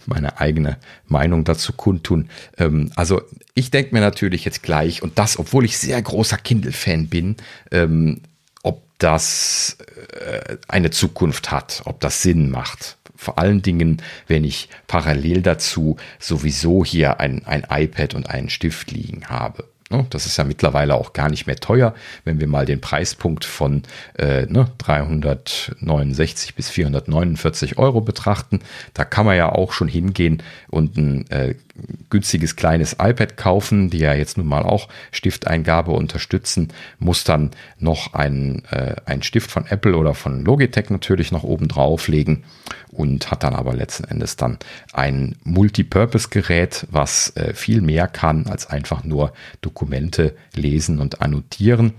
meine eigene Meinung dazu kundtun. Ähm, also ich denke mir natürlich jetzt gleich, und das, obwohl ich sehr großer Kindle-Fan bin, ähm, ob das äh, eine Zukunft hat, ob das Sinn macht. Vor allen Dingen, wenn ich parallel dazu sowieso hier ein, ein iPad und einen Stift liegen habe. Ne? Das ist ja mittlerweile auch gar nicht mehr teuer, wenn wir mal den Preispunkt von äh, ne, 369 bis 449 Euro betrachten. Da kann man ja auch schon hingehen und ein äh, günstiges kleines iPad kaufen, die ja jetzt nun mal auch Stifteingabe unterstützen, muss dann noch einen, äh, einen Stift von Apple oder von Logitech natürlich noch oben drauflegen und hat dann aber letzten Endes dann ein Multipurpose-Gerät, was äh, viel mehr kann als einfach nur Dokumente lesen und annotieren.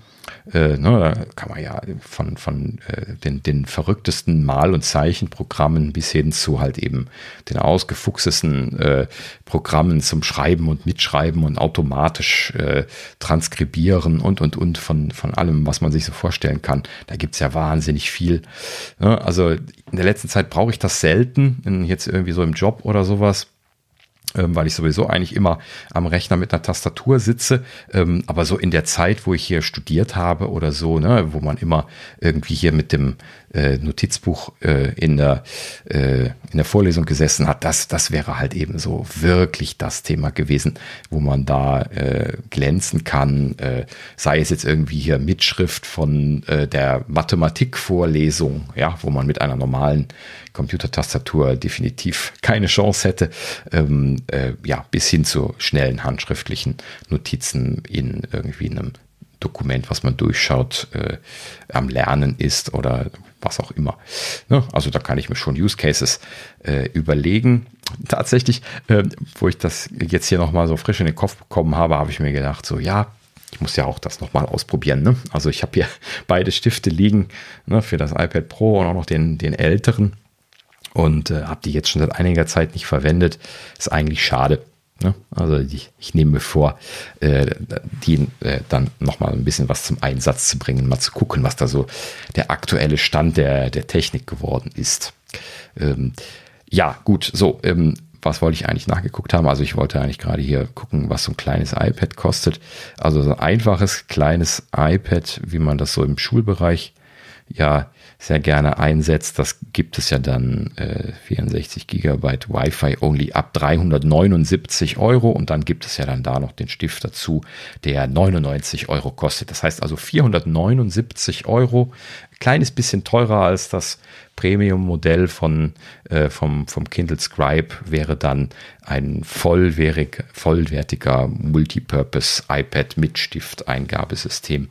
Äh, ne, da kann man ja von, von äh, den, den verrücktesten Mal- und Zeichenprogrammen bis hin zu halt eben den ausgefuchstesten äh, Programmen zum Schreiben und Mitschreiben und automatisch äh, transkribieren und, und, und von, von allem, was man sich so vorstellen kann. Da gibt's ja wahnsinnig viel. Ne? Also in der letzten Zeit brauche ich das selten, jetzt irgendwie so im Job oder sowas weil ich sowieso eigentlich immer am Rechner mit einer Tastatur sitze. Ähm, aber so in der Zeit, wo ich hier studiert habe oder so, ne, wo man immer irgendwie hier mit dem äh, Notizbuch äh, in, der, äh, in der Vorlesung gesessen hat, das, das wäre halt eben so wirklich das Thema gewesen, wo man da glänzen kann, sei es jetzt irgendwie hier Mitschrift von der Mathematikvorlesung, ja, wo man mit einer normalen Computertastatur definitiv keine Chance hätte, ähm, äh, ja, bis hin zu schnellen handschriftlichen Notizen in irgendwie einem Dokument, was man durchschaut, äh, am Lernen ist oder was auch immer. Ne? Also da kann ich mir schon Use Cases äh, überlegen. Tatsächlich, äh, wo ich das jetzt hier nochmal so frisch in den Kopf bekommen habe, habe ich mir gedacht, so ja, ich muss ja auch das nochmal ausprobieren. Ne? Also ich habe hier [laughs] beide Stifte liegen ne, für das iPad Pro und auch noch den, den älteren und äh, habe die jetzt schon seit einiger Zeit nicht verwendet. Ist eigentlich schade. Ne? Also ich, ich, nehme mir vor, äh, die äh, dann nochmal ein bisschen was zum Einsatz zu bringen, mal zu gucken, was da so der aktuelle Stand der, der Technik geworden ist. Ähm, ja, gut, so, ähm, was wollte ich eigentlich nachgeguckt haben? Also ich wollte eigentlich gerade hier gucken, was so ein kleines iPad kostet. Also so ein einfaches kleines iPad, wie man das so im Schulbereich ja sehr gerne einsetzt. Das gibt es ja dann äh, 64 Gigabyte Wi-Fi only ab 379 Euro und dann gibt es ja dann da noch den Stift dazu, der 99 Euro kostet. Das heißt also 479 Euro, kleines bisschen teurer als das Premium-Modell von, äh, vom, vom Kindle Scribe wäre dann ein vollwertig, vollwertiger Multipurpose iPad mit Stift-Eingabesystem,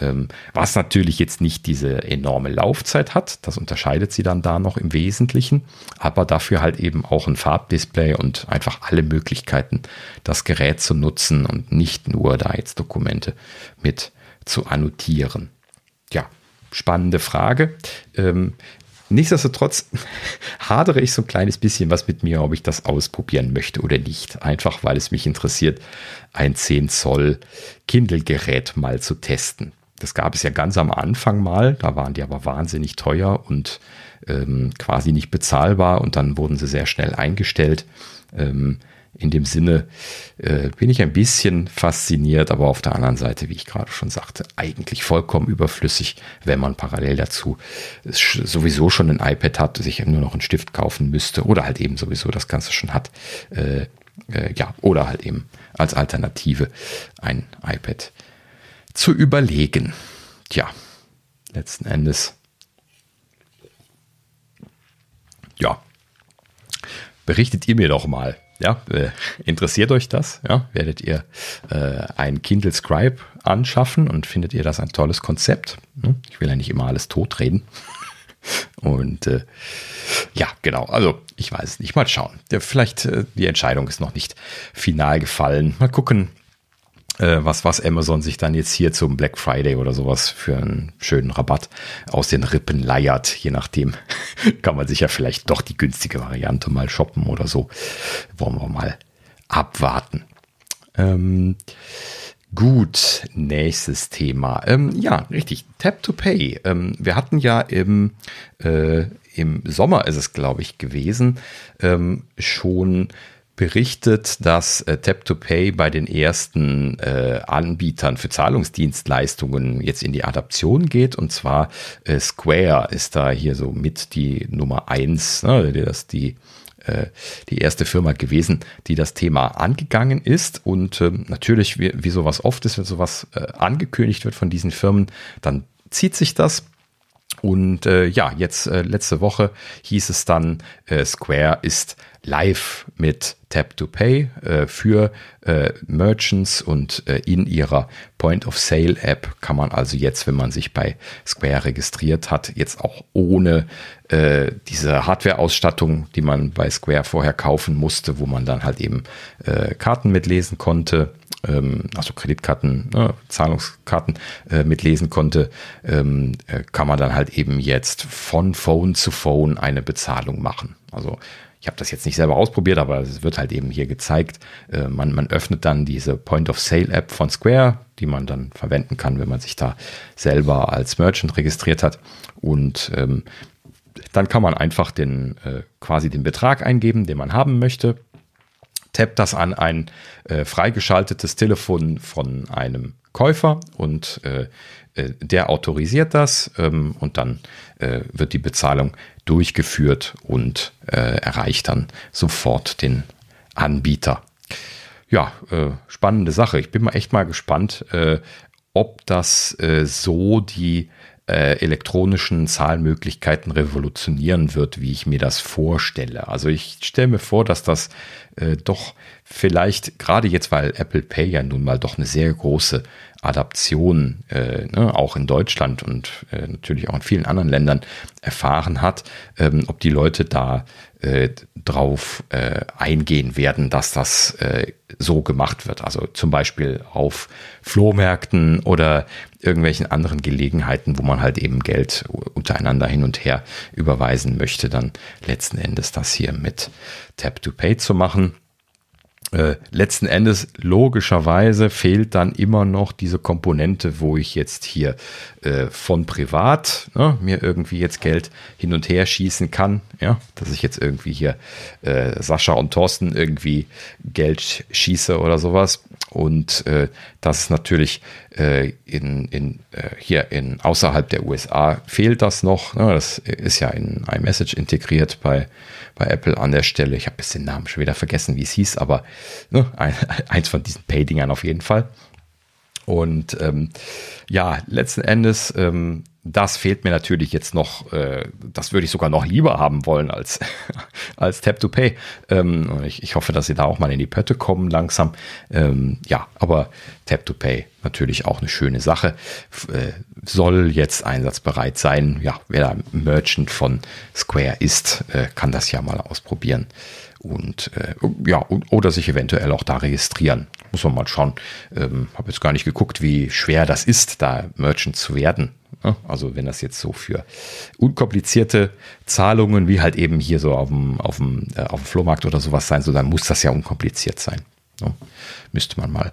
ähm, was natürlich jetzt nicht diese enorme Laufzeit hat. Das unterscheidet sie dann da noch im Wesentlichen, aber dafür halt eben auch ein Farbdisplay und einfach alle Möglichkeiten, das Gerät zu nutzen und nicht nur da jetzt Dokumente mit zu annotieren. Ja, spannende Frage. Ähm, Nichtsdestotrotz [laughs] hadere ich so ein kleines bisschen was mit mir, ob ich das ausprobieren möchte oder nicht. Einfach weil es mich interessiert, ein 10 Zoll Kindle-Gerät mal zu testen. Das gab es ja ganz am Anfang mal, da waren die aber wahnsinnig teuer und ähm, quasi nicht bezahlbar und dann wurden sie sehr schnell eingestellt. Ähm, in dem Sinne äh, bin ich ein bisschen fasziniert, aber auf der anderen Seite, wie ich gerade schon sagte, eigentlich vollkommen überflüssig, wenn man parallel dazu sowieso schon ein iPad hat, sich nur noch einen Stift kaufen müsste oder halt eben sowieso das Ganze schon hat. Äh, äh, ja, oder halt eben als Alternative ein iPad zu überlegen. Tja, letzten Endes. Ja, berichtet ihr mir doch mal, ja, äh, interessiert euch das? Ja, werdet ihr äh, ein Kindle Scribe anschaffen und findet ihr das ein tolles Konzept? Hm? Ich will ja nicht immer alles totreden. [laughs] Und äh, ja, genau. Also ich weiß es nicht. Mal schauen. Vielleicht äh, die Entscheidung ist noch nicht final gefallen. Mal gucken, äh, was, was Amazon sich dann jetzt hier zum Black Friday oder sowas für einen schönen Rabatt aus den Rippen leiert. Je nachdem [laughs] kann man sich ja vielleicht doch die günstige Variante mal shoppen oder so. Wollen wir mal abwarten. Ähm, Gut, nächstes Thema. Ähm, ja, richtig. Tap to Pay. Ähm, wir hatten ja im, äh, im Sommer ist es, glaube ich, gewesen, ähm, schon berichtet, dass äh, Tap2Pay bei den ersten äh, Anbietern für Zahlungsdienstleistungen jetzt in die Adaption geht. Und zwar äh, Square ist da hier so mit die Nummer eins, ne, das die äh, die erste Firma gewesen, die das Thema angegangen ist. Und ähm, natürlich, wie, wie sowas oft ist, wenn sowas äh, angekündigt wird von diesen Firmen, dann zieht sich das. Und äh, ja, jetzt äh, letzte Woche hieß es dann, äh, Square ist live mit Tap to Pay äh, für äh, Merchants und äh, in ihrer Point of Sale App kann man also jetzt, wenn man sich bei Square registriert hat, jetzt auch ohne äh, diese Hardware-Ausstattung, die man bei Square vorher kaufen musste, wo man dann halt eben äh, Karten mitlesen konnte, ähm, also Kreditkarten, ne, Zahlungskarten äh, mitlesen konnte, ähm, äh, kann man dann halt eben jetzt von Phone zu Phone eine Bezahlung machen. Also ich habe das jetzt nicht selber ausprobiert, aber es wird halt eben hier gezeigt. Äh, man, man öffnet dann diese Point-of-Sale-App von Square, die man dann verwenden kann, wenn man sich da selber als Merchant registriert hat. Und ähm, dann kann man einfach den äh, quasi den Betrag eingeben, den man haben möchte. Tappt das an ein äh, freigeschaltetes Telefon von einem Käufer und äh, äh der autorisiert das ähm, und dann äh, wird die Bezahlung durchgeführt und äh, erreicht dann sofort den Anbieter. Ja, äh, spannende Sache. Ich bin mal echt mal gespannt, ob das so die äh, elektronischen Zahlmöglichkeiten revolutionieren wird, wie ich mir das vorstelle. Also ich stelle mir vor, dass das äh, doch vielleicht, gerade jetzt, weil Apple Pay ja nun mal doch eine sehr große Adaption äh, ne, auch in Deutschland und äh, natürlich auch in vielen anderen Ländern erfahren hat, ähm, ob die Leute da äh, drauf äh, eingehen werden, dass das äh, so gemacht wird. Also zum Beispiel auf Flohmärkten oder irgendwelchen anderen Gelegenheiten, wo man halt eben Geld untereinander hin und her überweisen möchte, dann letzten Endes das hier mit Tap to Pay zu machen. Äh, letzten Endes logischerweise fehlt dann immer noch diese Komponente, wo ich jetzt hier äh, von privat ne, mir irgendwie jetzt Geld hin und her schießen kann, ja, dass ich jetzt irgendwie hier äh, Sascha und Thorsten irgendwie Geld schieße oder sowas. Und das ist natürlich äh, in, in, äh, hier in außerhalb der USA fehlt das noch. Ne? Das ist ja in iMessage integriert bei bei Apple an der Stelle. Ich habe jetzt den Namen schon wieder vergessen, wie es hieß, aber ne, [laughs] ein, eins von diesen Pay-Dingern auf jeden Fall. Und ähm, ja, letzten Endes, ähm, das fehlt mir natürlich jetzt noch. Äh, das würde ich sogar noch lieber haben wollen als, [laughs] als Tap to Pay. Ähm, ich, ich hoffe, dass sie da auch mal in die Pötte kommen langsam. Ähm, ja, aber Tap to Pay natürlich auch eine schöne Sache. Äh, soll jetzt einsatzbereit sein. Ja, wer da Merchant von Square ist, äh, kann das ja mal ausprobieren und äh, ja, oder sich eventuell auch da registrieren. Muss man mal schauen. Ähm, Habe jetzt gar nicht geguckt, wie schwer das ist, da Merchant zu werden. Also wenn das jetzt so für unkomplizierte Zahlungen wie halt eben hier so auf dem, auf dem, äh, auf dem Flohmarkt oder sowas sein soll, dann muss das ja unkompliziert sein. Ne? Müsste man mal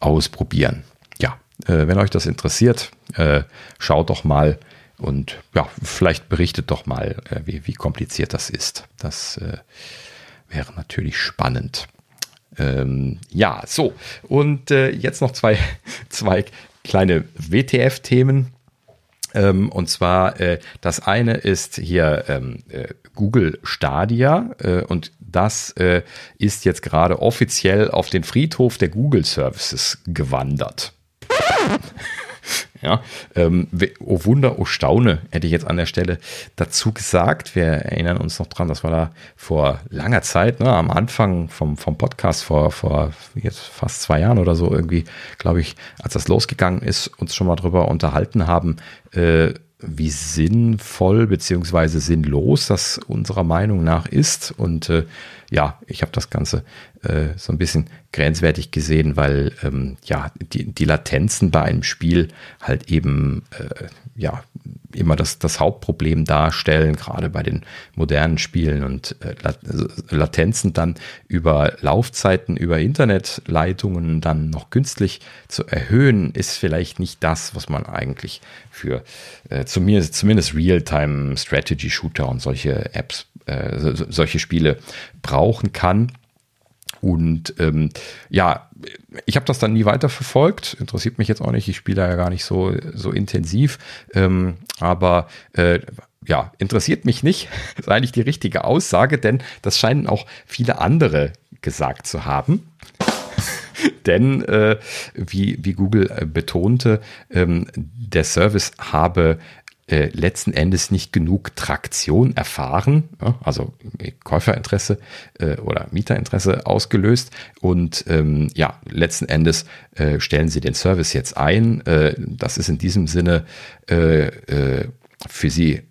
ausprobieren. Ja, äh, wenn euch das interessiert, äh, schaut doch mal und ja, vielleicht berichtet doch mal, äh, wie, wie kompliziert das ist. Das äh, wäre natürlich spannend. Ähm, ja, so. Und äh, jetzt noch zwei, [laughs] zwei kleine WTF-Themen. Ähm, und zwar, äh, das eine ist hier ähm, äh, Google Stadia äh, und das äh, ist jetzt gerade offiziell auf den Friedhof der Google Services gewandert. Ja, ähm, oh Wunder, oh Staune, hätte ich jetzt an der Stelle dazu gesagt. Wir erinnern uns noch dran, das war da vor langer Zeit, ne, am Anfang vom, vom Podcast, vor, vor jetzt fast zwei Jahren oder so irgendwie, glaube ich, als das losgegangen ist, uns schon mal drüber unterhalten haben, äh, wie sinnvoll beziehungsweise sinnlos das unserer Meinung nach ist. Und äh, ja, ich habe das Ganze äh, so ein bisschen grenzwertig gesehen, weil ähm, ja die, die Latenzen bei einem Spiel halt eben äh, ja immer das, das Hauptproblem darstellen, gerade bei den modernen Spielen. Und äh, Latenzen dann über Laufzeiten, über Internetleitungen dann noch künstlich zu erhöhen, ist vielleicht nicht das, was man eigentlich für äh, zumindest, zumindest Real-Time-Strategy-Shooter und solche Apps, äh, solche Spiele brauchen kann. Und ähm, ja, ich habe das dann nie weiter verfolgt. Interessiert mich jetzt auch nicht. Ich spiele ja gar nicht so, so intensiv. Ähm, aber äh, ja, interessiert mich nicht. Das [laughs] ist eigentlich die richtige Aussage, denn das scheinen auch viele andere gesagt zu haben. [laughs] denn äh, wie, wie Google äh, betonte, ähm, der Service habe äh, letzten Endes nicht genug Traktion erfahren, ja, also Käuferinteresse äh, oder Mieterinteresse ausgelöst. Und ähm, ja, letzten Endes äh, stellen sie den Service jetzt ein. Äh, das ist in diesem Sinne äh, für sie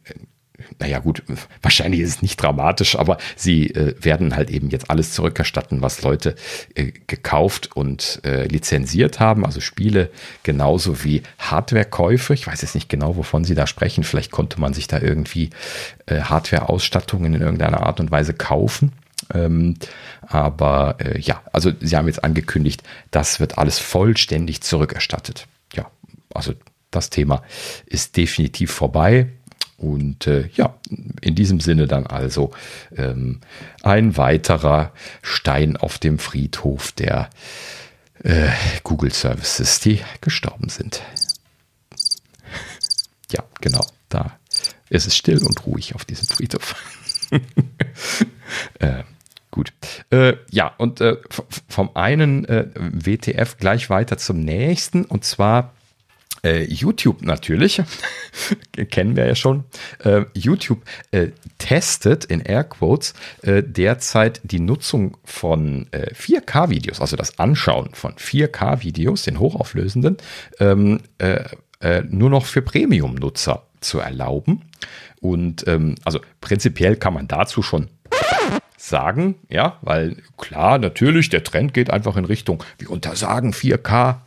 naja gut, wahrscheinlich ist es nicht dramatisch, aber sie äh, werden halt eben jetzt alles zurückerstatten, was Leute äh, gekauft und äh, lizenziert haben, also Spiele genauso wie Hardwarekäufe. Ich weiß jetzt nicht genau, wovon sie da sprechen. Vielleicht konnte man sich da irgendwie äh, Hardware-Ausstattungen in irgendeiner Art und Weise kaufen. Ähm, aber äh, ja, also sie haben jetzt angekündigt, das wird alles vollständig zurückerstattet. Ja, also das Thema ist definitiv vorbei. Und äh, ja, in diesem Sinne dann also ähm, ein weiterer Stein auf dem Friedhof der äh, Google Services, die gestorben sind. [laughs] Ja, genau, da ist es still und ruhig auf diesem Friedhof. [laughs] äh, gut. Äh, ja, und äh, vom einen äh, WTF gleich weiter zum nächsten, und zwar YouTube natürlich, [laughs] kennen wir ja schon. Äh, YouTube äh, testet in Airquotes äh, derzeit die Nutzung von 4K-Videos, äh, also das Anschauen von 4K-Videos, den hochauflösenden, ähm, äh, nur noch für Premium-Nutzer zu erlauben. Und ähm, also prinzipiell kann man dazu schon sagen, ja, weil klar, natürlich, der Trend geht einfach in Richtung, wir untersagen 4K,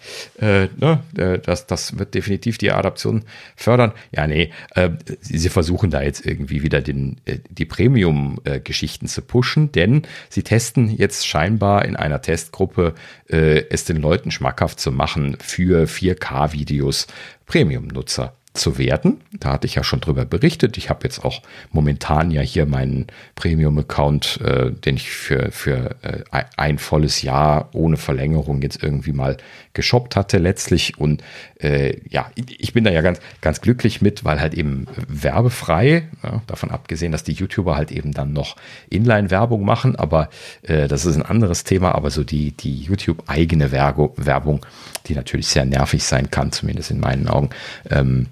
äh, ne, äh, das, das wird definitiv die Adaption fördern. Ja, nee, äh, sie, versuchen da jetzt irgendwie wieder den, äh, die Premium-Geschichten zu pushen, denn sie testen jetzt scheinbar in einer Testgruppe, äh, es den Leuten schmackhaft zu machen, für 4K-Videos Premium-Nutzer zu werden. Da hatte ich ja schon drüber berichtet. Ich habe jetzt auch momentan ja hier meinen Premium-Account, äh, den ich für, für äh, ein volles Jahr ohne Verlängerung jetzt irgendwie mal geshoppt hatte letztlich. Und äh, ja, ich bin da ja ganz, ganz glücklich mit, weil halt eben werbefrei, ja, davon abgesehen, dass die YouTuber halt eben dann noch Inline-Werbung machen, aber äh, das ist ein anderes Thema, aber so die, die YouTube-eigene Werbung, die natürlich sehr nervig sein kann, zumindest in meinen Augen, ähm,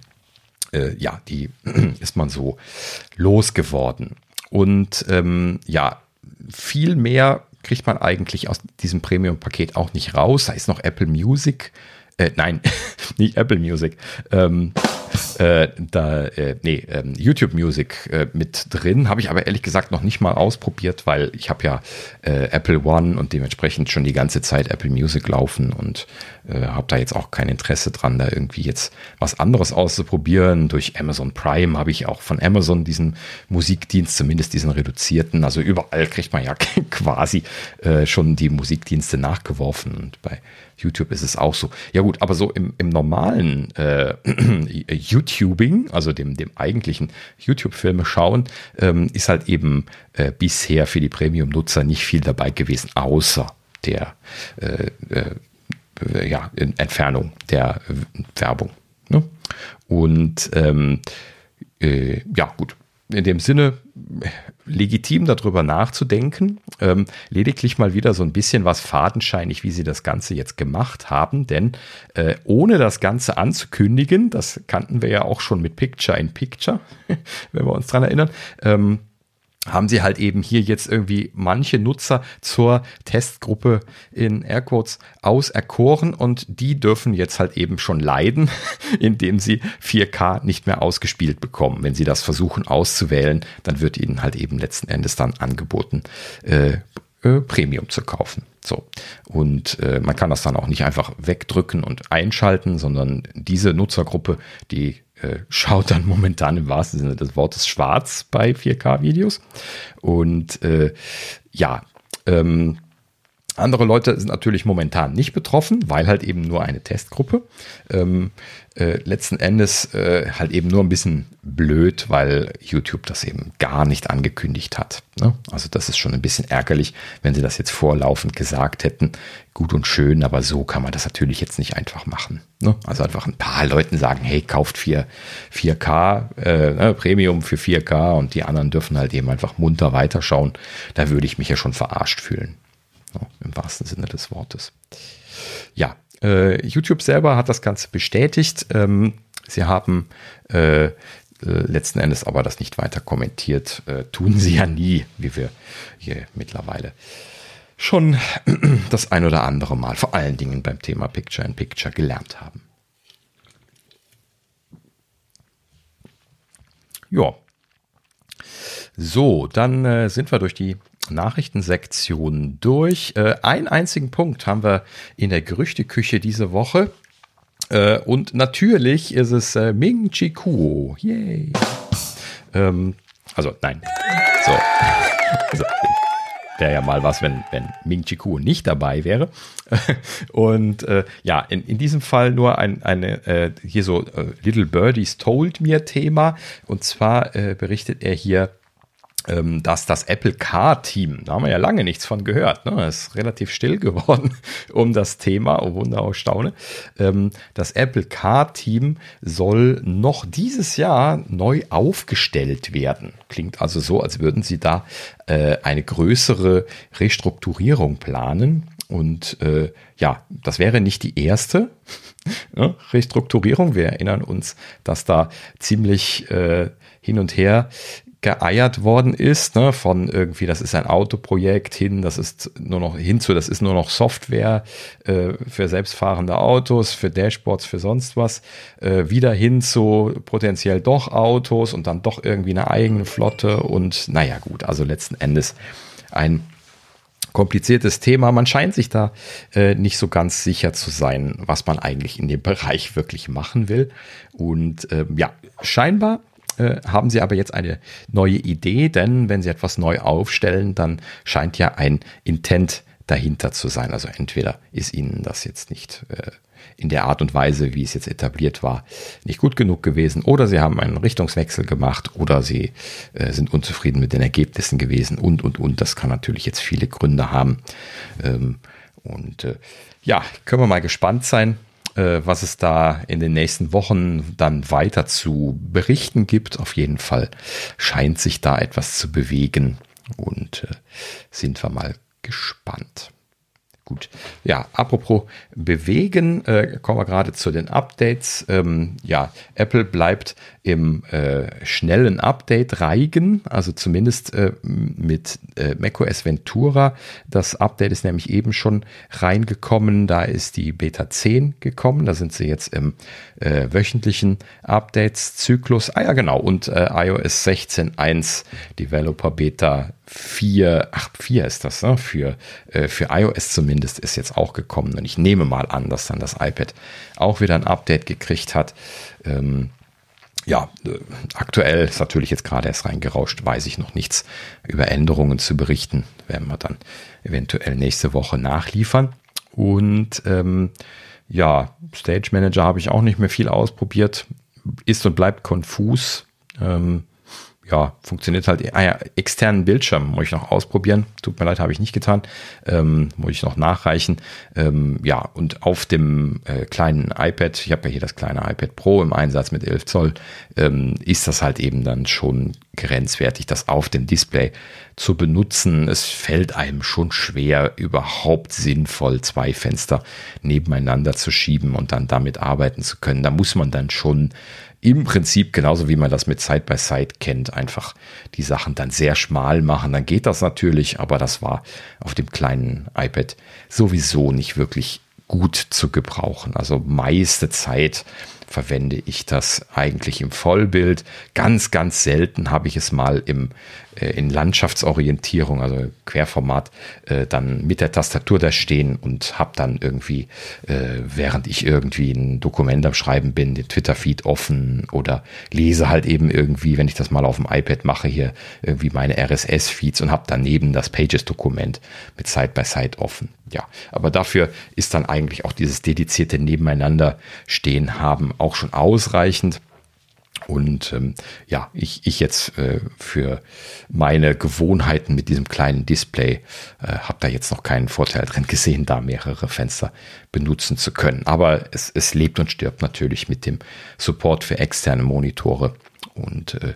äh, ja, die [clears throat] ist man so losgeworden. Und ähm, ja, viel mehr kriegt man eigentlich aus diesem Premium-Paket auch nicht raus. Da ist noch Apple Music. Äh, nein, [laughs] nicht Apple Music. Ähm, äh, da, äh, nee, ähm, YouTube Music äh, mit drin. Habe ich aber ehrlich gesagt noch nicht mal ausprobiert, weil ich habe ja äh, Apple One und dementsprechend schon die ganze Zeit Apple Music laufen und äh, habe da jetzt auch kein Interesse dran, da irgendwie jetzt was anderes auszuprobieren. Durch Amazon Prime habe ich auch von Amazon diesen Musikdienst, zumindest diesen reduzierten. Also überall kriegt man ja [laughs] quasi äh, schon die Musikdienste nachgeworfen und bei YouTube ist es auch so. Ja gut, aber so im, im normalen äh, [clears throat] YouTubing, also dem, dem eigentlichen YouTube-Filme schauen, ähm, ist halt eben äh, bisher für die Premium-Nutzer nicht viel dabei gewesen, außer der äh, äh, ja, Entfernung der Werbung. Ne? Und ähm, äh, ja, gut, in dem Sinne legitim darüber nachzudenken. Ähm, lediglich mal wieder so ein bisschen was fadenscheinig, wie sie das Ganze jetzt gemacht haben, denn äh, ohne das Ganze anzukündigen, das kannten wir ja auch schon mit Picture in Picture, [laughs] wenn wir uns dran erinnern, ähm, haben sie halt eben hier jetzt irgendwie manche Nutzer zur Testgruppe in Airquotes auserkoren und die dürfen jetzt halt eben schon leiden, [laughs] indem sie 4K nicht mehr ausgespielt bekommen. Wenn sie das versuchen auszuwählen, dann wird ihnen halt eben letzten Endes dann angeboten, äh, äh, Premium zu kaufen. So. Und äh, man kann das dann auch nicht einfach wegdrücken und einschalten, sondern diese Nutzergruppe, die äh, schaut dann [laughs] momentan im wahrsten Sinne des Wortes schwarz bei 4K-Videos. Und äh, ja, ähm, Andere Leute sind natürlich momentan nicht betroffen, weil halt eben nur eine Testgruppe. Ähm, äh, letzten Endes äh, halt eben nur ein bisschen blöd, weil YouTube das eben gar nicht angekündigt hat. Ne? Also das ist schon ein bisschen ärgerlich, wenn sie das jetzt vorlaufend gesagt hätten. Gut und schön, aber so kann man das natürlich jetzt nicht einfach machen. Ne? Also einfach ein paar Leuten sagen, hey, kauft 4, 4K, äh, ne, Premium für 4K und die anderen dürfen halt eben einfach munter weiterschauen. Da würde ich mich ja schon verarscht fühlen. Ne? Im wahrsten Sinne des Wortes. Ja, äh, YouTube selber hat das Ganze bestätigt. Ähm, sie haben äh, äh, letzten Endes aber das nicht weiter kommentiert. Äh, tun sie ja nie, wie wir hier mittlerweile schon [clears throat] das ein oder andere Mal, vor allen Dingen beim Thema Picture in Picture gelernt haben. Ja. So, dann äh, sind wir durch die Nachrichtensektion durch. Äh, einen einzigen Punkt haben wir in der Gerüchteküche diese Woche. Äh, und natürlich ist es äh, Ming Chi Kuo. Yay. Ähm, also, nein. So. [laughs] Also, wäre ja mal was, wenn, wenn Ming Chi Kuo nicht dabei wäre. [laughs] Und äh, ja, in, in diesem Fall nur ein eine, äh, hier so äh, Little Birdies Told Me Thema. Und zwar äh, berichtet er hier dass das Apple Car-Team, da haben wir ja lange nichts von gehört, ne? ist relativ still [laughs] geworden um das Thema, oh Wunder, oh Staune. Ähm, das Apple Car-Team soll noch dieses Jahr neu aufgestellt werden. Klingt also so, als würden sie da äh, eine größere Restrukturierung planen. Und äh, ja, das wäre nicht die erste [laughs] ne? Restrukturierung. Wir erinnern uns, dass da ziemlich äh, hin und her geeiert worden ist, ne, von irgendwie, das ist ein Autoprojekt hin, das ist nur noch hinzu, das ist nur noch Software äh, für selbstfahrende Autos, für Dashboards, für sonst was, äh, wieder hin zu potenziell doch Autos und dann doch irgendwie eine eigene Flotte und naja gut, also letzten Endes ein kompliziertes Thema. Man scheint sich da äh, nicht so ganz sicher zu sein, was man eigentlich in dem Bereich wirklich machen will. Und ähm, ja, scheinbar äh, haben sie aber jetzt eine neue Idee, denn wenn sie etwas neu aufstellen, dann scheint ja ein Intent dahinter zu sein. Also entweder ist ihnen das jetzt nicht äh, in der Art und Weise, wie es jetzt etabliert war, nicht gut genug gewesen, oder sie haben einen Richtungswechsel gemacht, oder sie äh, sind unzufrieden mit den Ergebnissen gewesen und, und, und. Das kann natürlich jetzt viele Gründe haben. Ähm, und ja, können wir mal gespannt sein, was es da in den nächsten Wochen dann weiter zu berichten gibt. Auf jeden Fall scheint sich da etwas zu bewegen und äh, sind wir mal gespannt. Gut, ja, apropos bewegen, äh, kommen wir gerade zu den Updates. Ähm, ja, Apple bleibt im äh, schnellen Update-Reigen, also zumindest äh, mit äh, macOS Ventura. Das Update ist nämlich eben schon reingekommen. Da ist die Beta 10 gekommen. Da sind sie jetzt im äh, wöchentlichen Updates-Zyklus. Ah ja, genau. Und äh, iOS 16.1 Developer Beta 4, ach, 4 ist das, ne? Für, äh, für iOS zumindest ist jetzt auch gekommen. Und ich nehme mal an, dass dann das iPad auch wieder ein Update gekriegt hat. Ähm, ja, äh, aktuell ist natürlich jetzt gerade erst reingerauscht, weiß ich noch nichts über Änderungen zu berichten. Werden wir dann eventuell nächste Woche nachliefern. Und ähm, ja, Stage Manager habe ich auch nicht mehr viel ausprobiert. Ist und bleibt konfus. Ähm, ja, funktioniert halt. Ah ja, externen Bildschirm muss ich noch ausprobieren. Tut mir leid, habe ich nicht getan. Ähm, muss ich noch nachreichen. Ähm, ja, und auf dem äh, kleinen iPad, ich habe ja hier das kleine iPad Pro im Einsatz mit 11 Zoll, ähm, ist das halt eben dann schon grenzwertig, das auf dem Display zu benutzen. Es fällt einem schon schwer, überhaupt sinnvoll zwei Fenster nebeneinander zu schieben und dann damit arbeiten zu können. Da muss man dann schon im Prinzip genauso wie man das mit Side by Side kennt, einfach die Sachen dann sehr schmal machen. Dann geht das natürlich, aber das war auf dem kleinen iPad sowieso nicht wirklich gut zu gebrauchen. Also meiste Zeit verwende ich das eigentlich im Vollbild. Ganz, ganz selten habe ich es mal im, äh, in Landschaftsorientierung, also Querformat, äh, dann mit der Tastatur da stehen und habe dann irgendwie, äh, während ich irgendwie ein Dokument am Schreiben bin, den Twitter-Feed offen oder lese halt eben irgendwie, wenn ich das mal auf dem iPad mache, hier irgendwie meine RSS-Feeds und habe daneben das Pages-Dokument mit Side-by-Side offen. Ja, aber dafür ist dann eigentlich auch dieses dedizierte Nebeneinander stehen haben auch schon ausreichend. Und ähm, ja, ich, ich jetzt äh, für meine Gewohnheiten mit diesem kleinen Display äh, habe da jetzt noch keinen Vorteil drin gesehen, da mehrere Fenster benutzen zu können. Aber es, es lebt und stirbt natürlich mit dem Support für externe Monitore. Und äh,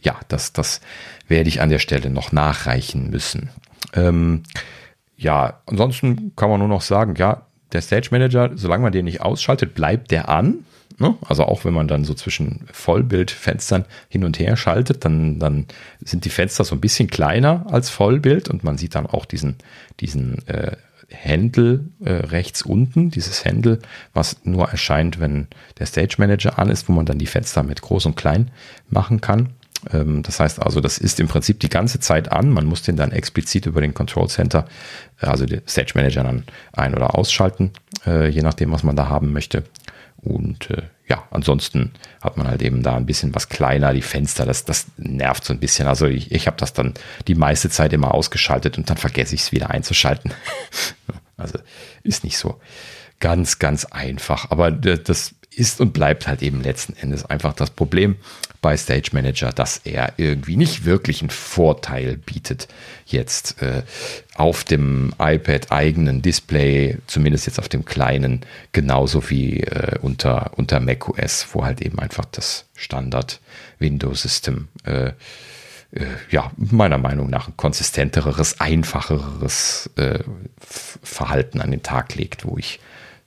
ja, das, das werde ich an der Stelle noch nachreichen müssen. Ähm, ja, ansonsten kann man nur noch sagen, ja, der Stage Manager, solange man den nicht ausschaltet, bleibt der an. Ne? Also auch wenn man dann so zwischen Vollbildfenstern hin und her schaltet, dann, dann sind die Fenster so ein bisschen kleiner als Vollbild und man sieht dann auch diesen, diesen äh, Händel äh, rechts unten, dieses Händel, was nur erscheint, wenn der Stage Manager an ist, wo man dann die Fenster mit groß und klein machen kann. Ähm, das heißt also, das ist im Prinzip die ganze Zeit an. Man muss den dann explizit über den Control Center, äh, also den Stage Manager dann ein- oder ausschalten, äh, je nachdem, was man da haben möchte. Und äh, ja, ansonsten hat man halt eben da ein bisschen was kleiner, die Fenster, das, das nervt so ein bisschen. Also ich, ich habe das dann die meiste Zeit immer ausgeschaltet und dann vergesse ich es wieder einzuschalten. [laughs] also ist nicht so ganz, ganz einfach. Aber das ist und bleibt halt eben letzten Endes einfach das Problem bei Stage Manager, dass er irgendwie nicht wirklich einen Vorteil bietet jetzt äh, auf dem iPad eigenen Display, zumindest jetzt auf dem kleinen, genauso wie äh, unter, unter macOS, wo halt eben einfach das Standard Windows System äh, äh ja, meiner Meinung nach ein konsistenteres, einfacheres äh, Verhalten an den Tag legt, wo ich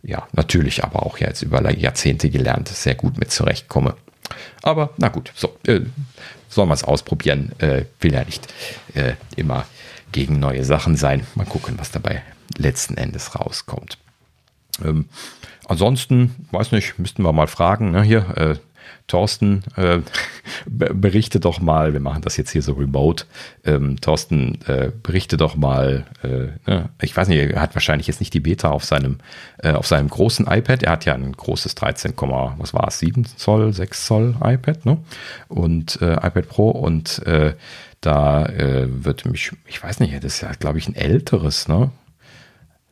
ja, natürlich aber auch jetzt über Jahrzehnte gelernt, sehr gut mit zurechtkomme. Aber na gut, so, äh, soll man es ausprobieren, äh, will ja nicht äh, immer gegen neue Sachen sein. Mal gucken, was dabei letzten Endes rauskommt. Ähm, ansonsten, weiß nicht, müssten wir mal fragen, ne, hier, äh, Thorsten, äh, berichte doch mal, wir machen das jetzt hier so remote. Ähm, Thorsten, äh, berichte doch mal, äh, ne? ich weiß nicht, er hat wahrscheinlich jetzt nicht die Beta auf seinem, äh, auf seinem großen iPad. Er hat ja ein großes 13, was war es, 7 Zoll, 6 Zoll iPad, ne? Und äh, iPad Pro und äh, da wird mich, ich weiß nicht, das ist ja, glaube ich, ein älteres, ne?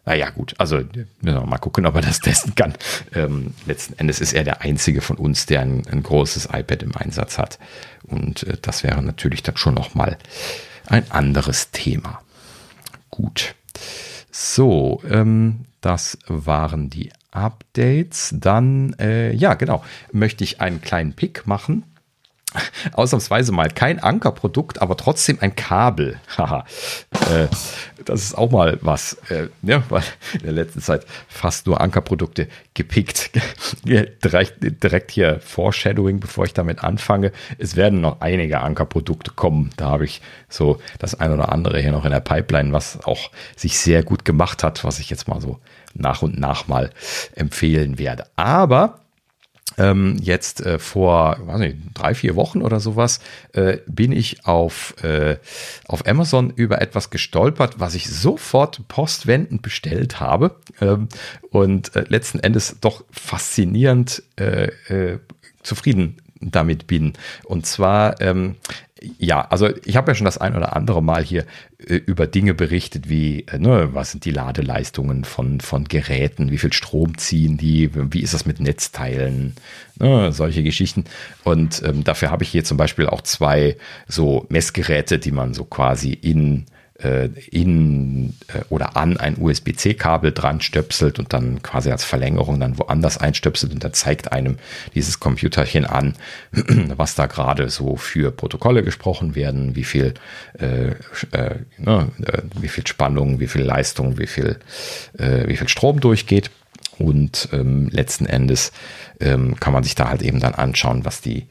Naja, gut, also mal gucken, ob er das [laughs] testen kann. Ähm, letzten Endes ist er der Einzige von uns, der ein, ein großes iPad im Einsatz hat. Und äh, das wäre natürlich dann schon nochmal ein anderes Thema. Gut. So, ähm, das waren die Updates. Dann, äh, ja, genau, möchte ich einen kleinen Pick machen [laughs] ausnahmsweise mal kein Ankerprodukt, aber trotzdem ein Kabel. [laughs] Haha. äh, das ist auch mal was. Äh, ja, weil in der letzten Zeit fast nur Ankerprodukte gepickt. [laughs] direkt, direkt hier Foreshadowing, bevor ich damit anfange. Es werden noch einige Ankerprodukte kommen. Da habe ich so das ein oder andere hier noch in der Pipeline, was auch sich sehr gut gemacht hat, was ich jetzt mal so nach und nach mal empfehlen werde. Aber ähm, jetzt äh, vor nicht, drei, vier Wochen oder sowas äh, bin ich auf, äh, auf Amazon über etwas gestolpert, was ich sofort postwendend bestellt habe ähm, und äh, letzten Endes doch faszinierend äh, äh, zufrieden damit bin. Und zwar ähm, ja, also ich habe ja schon das ein oder andere Mal hier äh, über Dinge berichtet, wie, äh, ne, was sind die Ladeleistungen von, von Geräten, wie viel Strom ziehen die, wie ist das mit Netzteilen, ne, solche Geschichten. Und ähm, dafür habe ich hier zum Beispiel auch zwei so Messgeräte, die man so quasi in äh, in äh, oder an ein USB-C-Kabel dran stöpselt und dann quasi als Verlängerung dann woanders einstöpselt und da zeigt einem dieses Computerchen an, [clears throat] was da gerade so für Protokolle gesprochen werden, wie viel, äh, äh, ne, äh, wie viel Spannung, wie viel Leistung, wie viel, äh, wie viel Strom durchgeht. Und ähm, letzten Endes ähm, kann man sich da halt eben dann anschauen, was die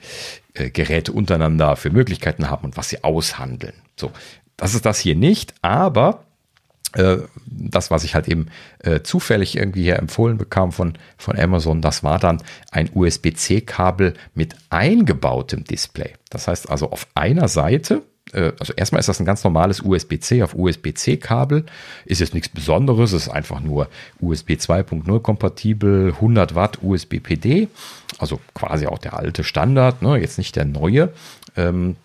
äh, Geräte untereinander für Möglichkeiten haben und was sie aushandeln. So, das ist das hier nicht, aber äh, das, was ich halt eben äh, zufällig irgendwie hier empfohlen bekam von, von Amazon, das war dann ein USB-C-Kabel mit eingebautem Display. Das heißt also auf einer Seite, äh, also erstmal ist das ein ganz normales USB-C auf USB-C-Kabel, ist jetzt nichts Besonderes, ist einfach nur USB 2.0 kompatibel, 100 Watt USB-PD, also quasi auch der alte Standard, ne, jetzt nicht der neue. Ähm,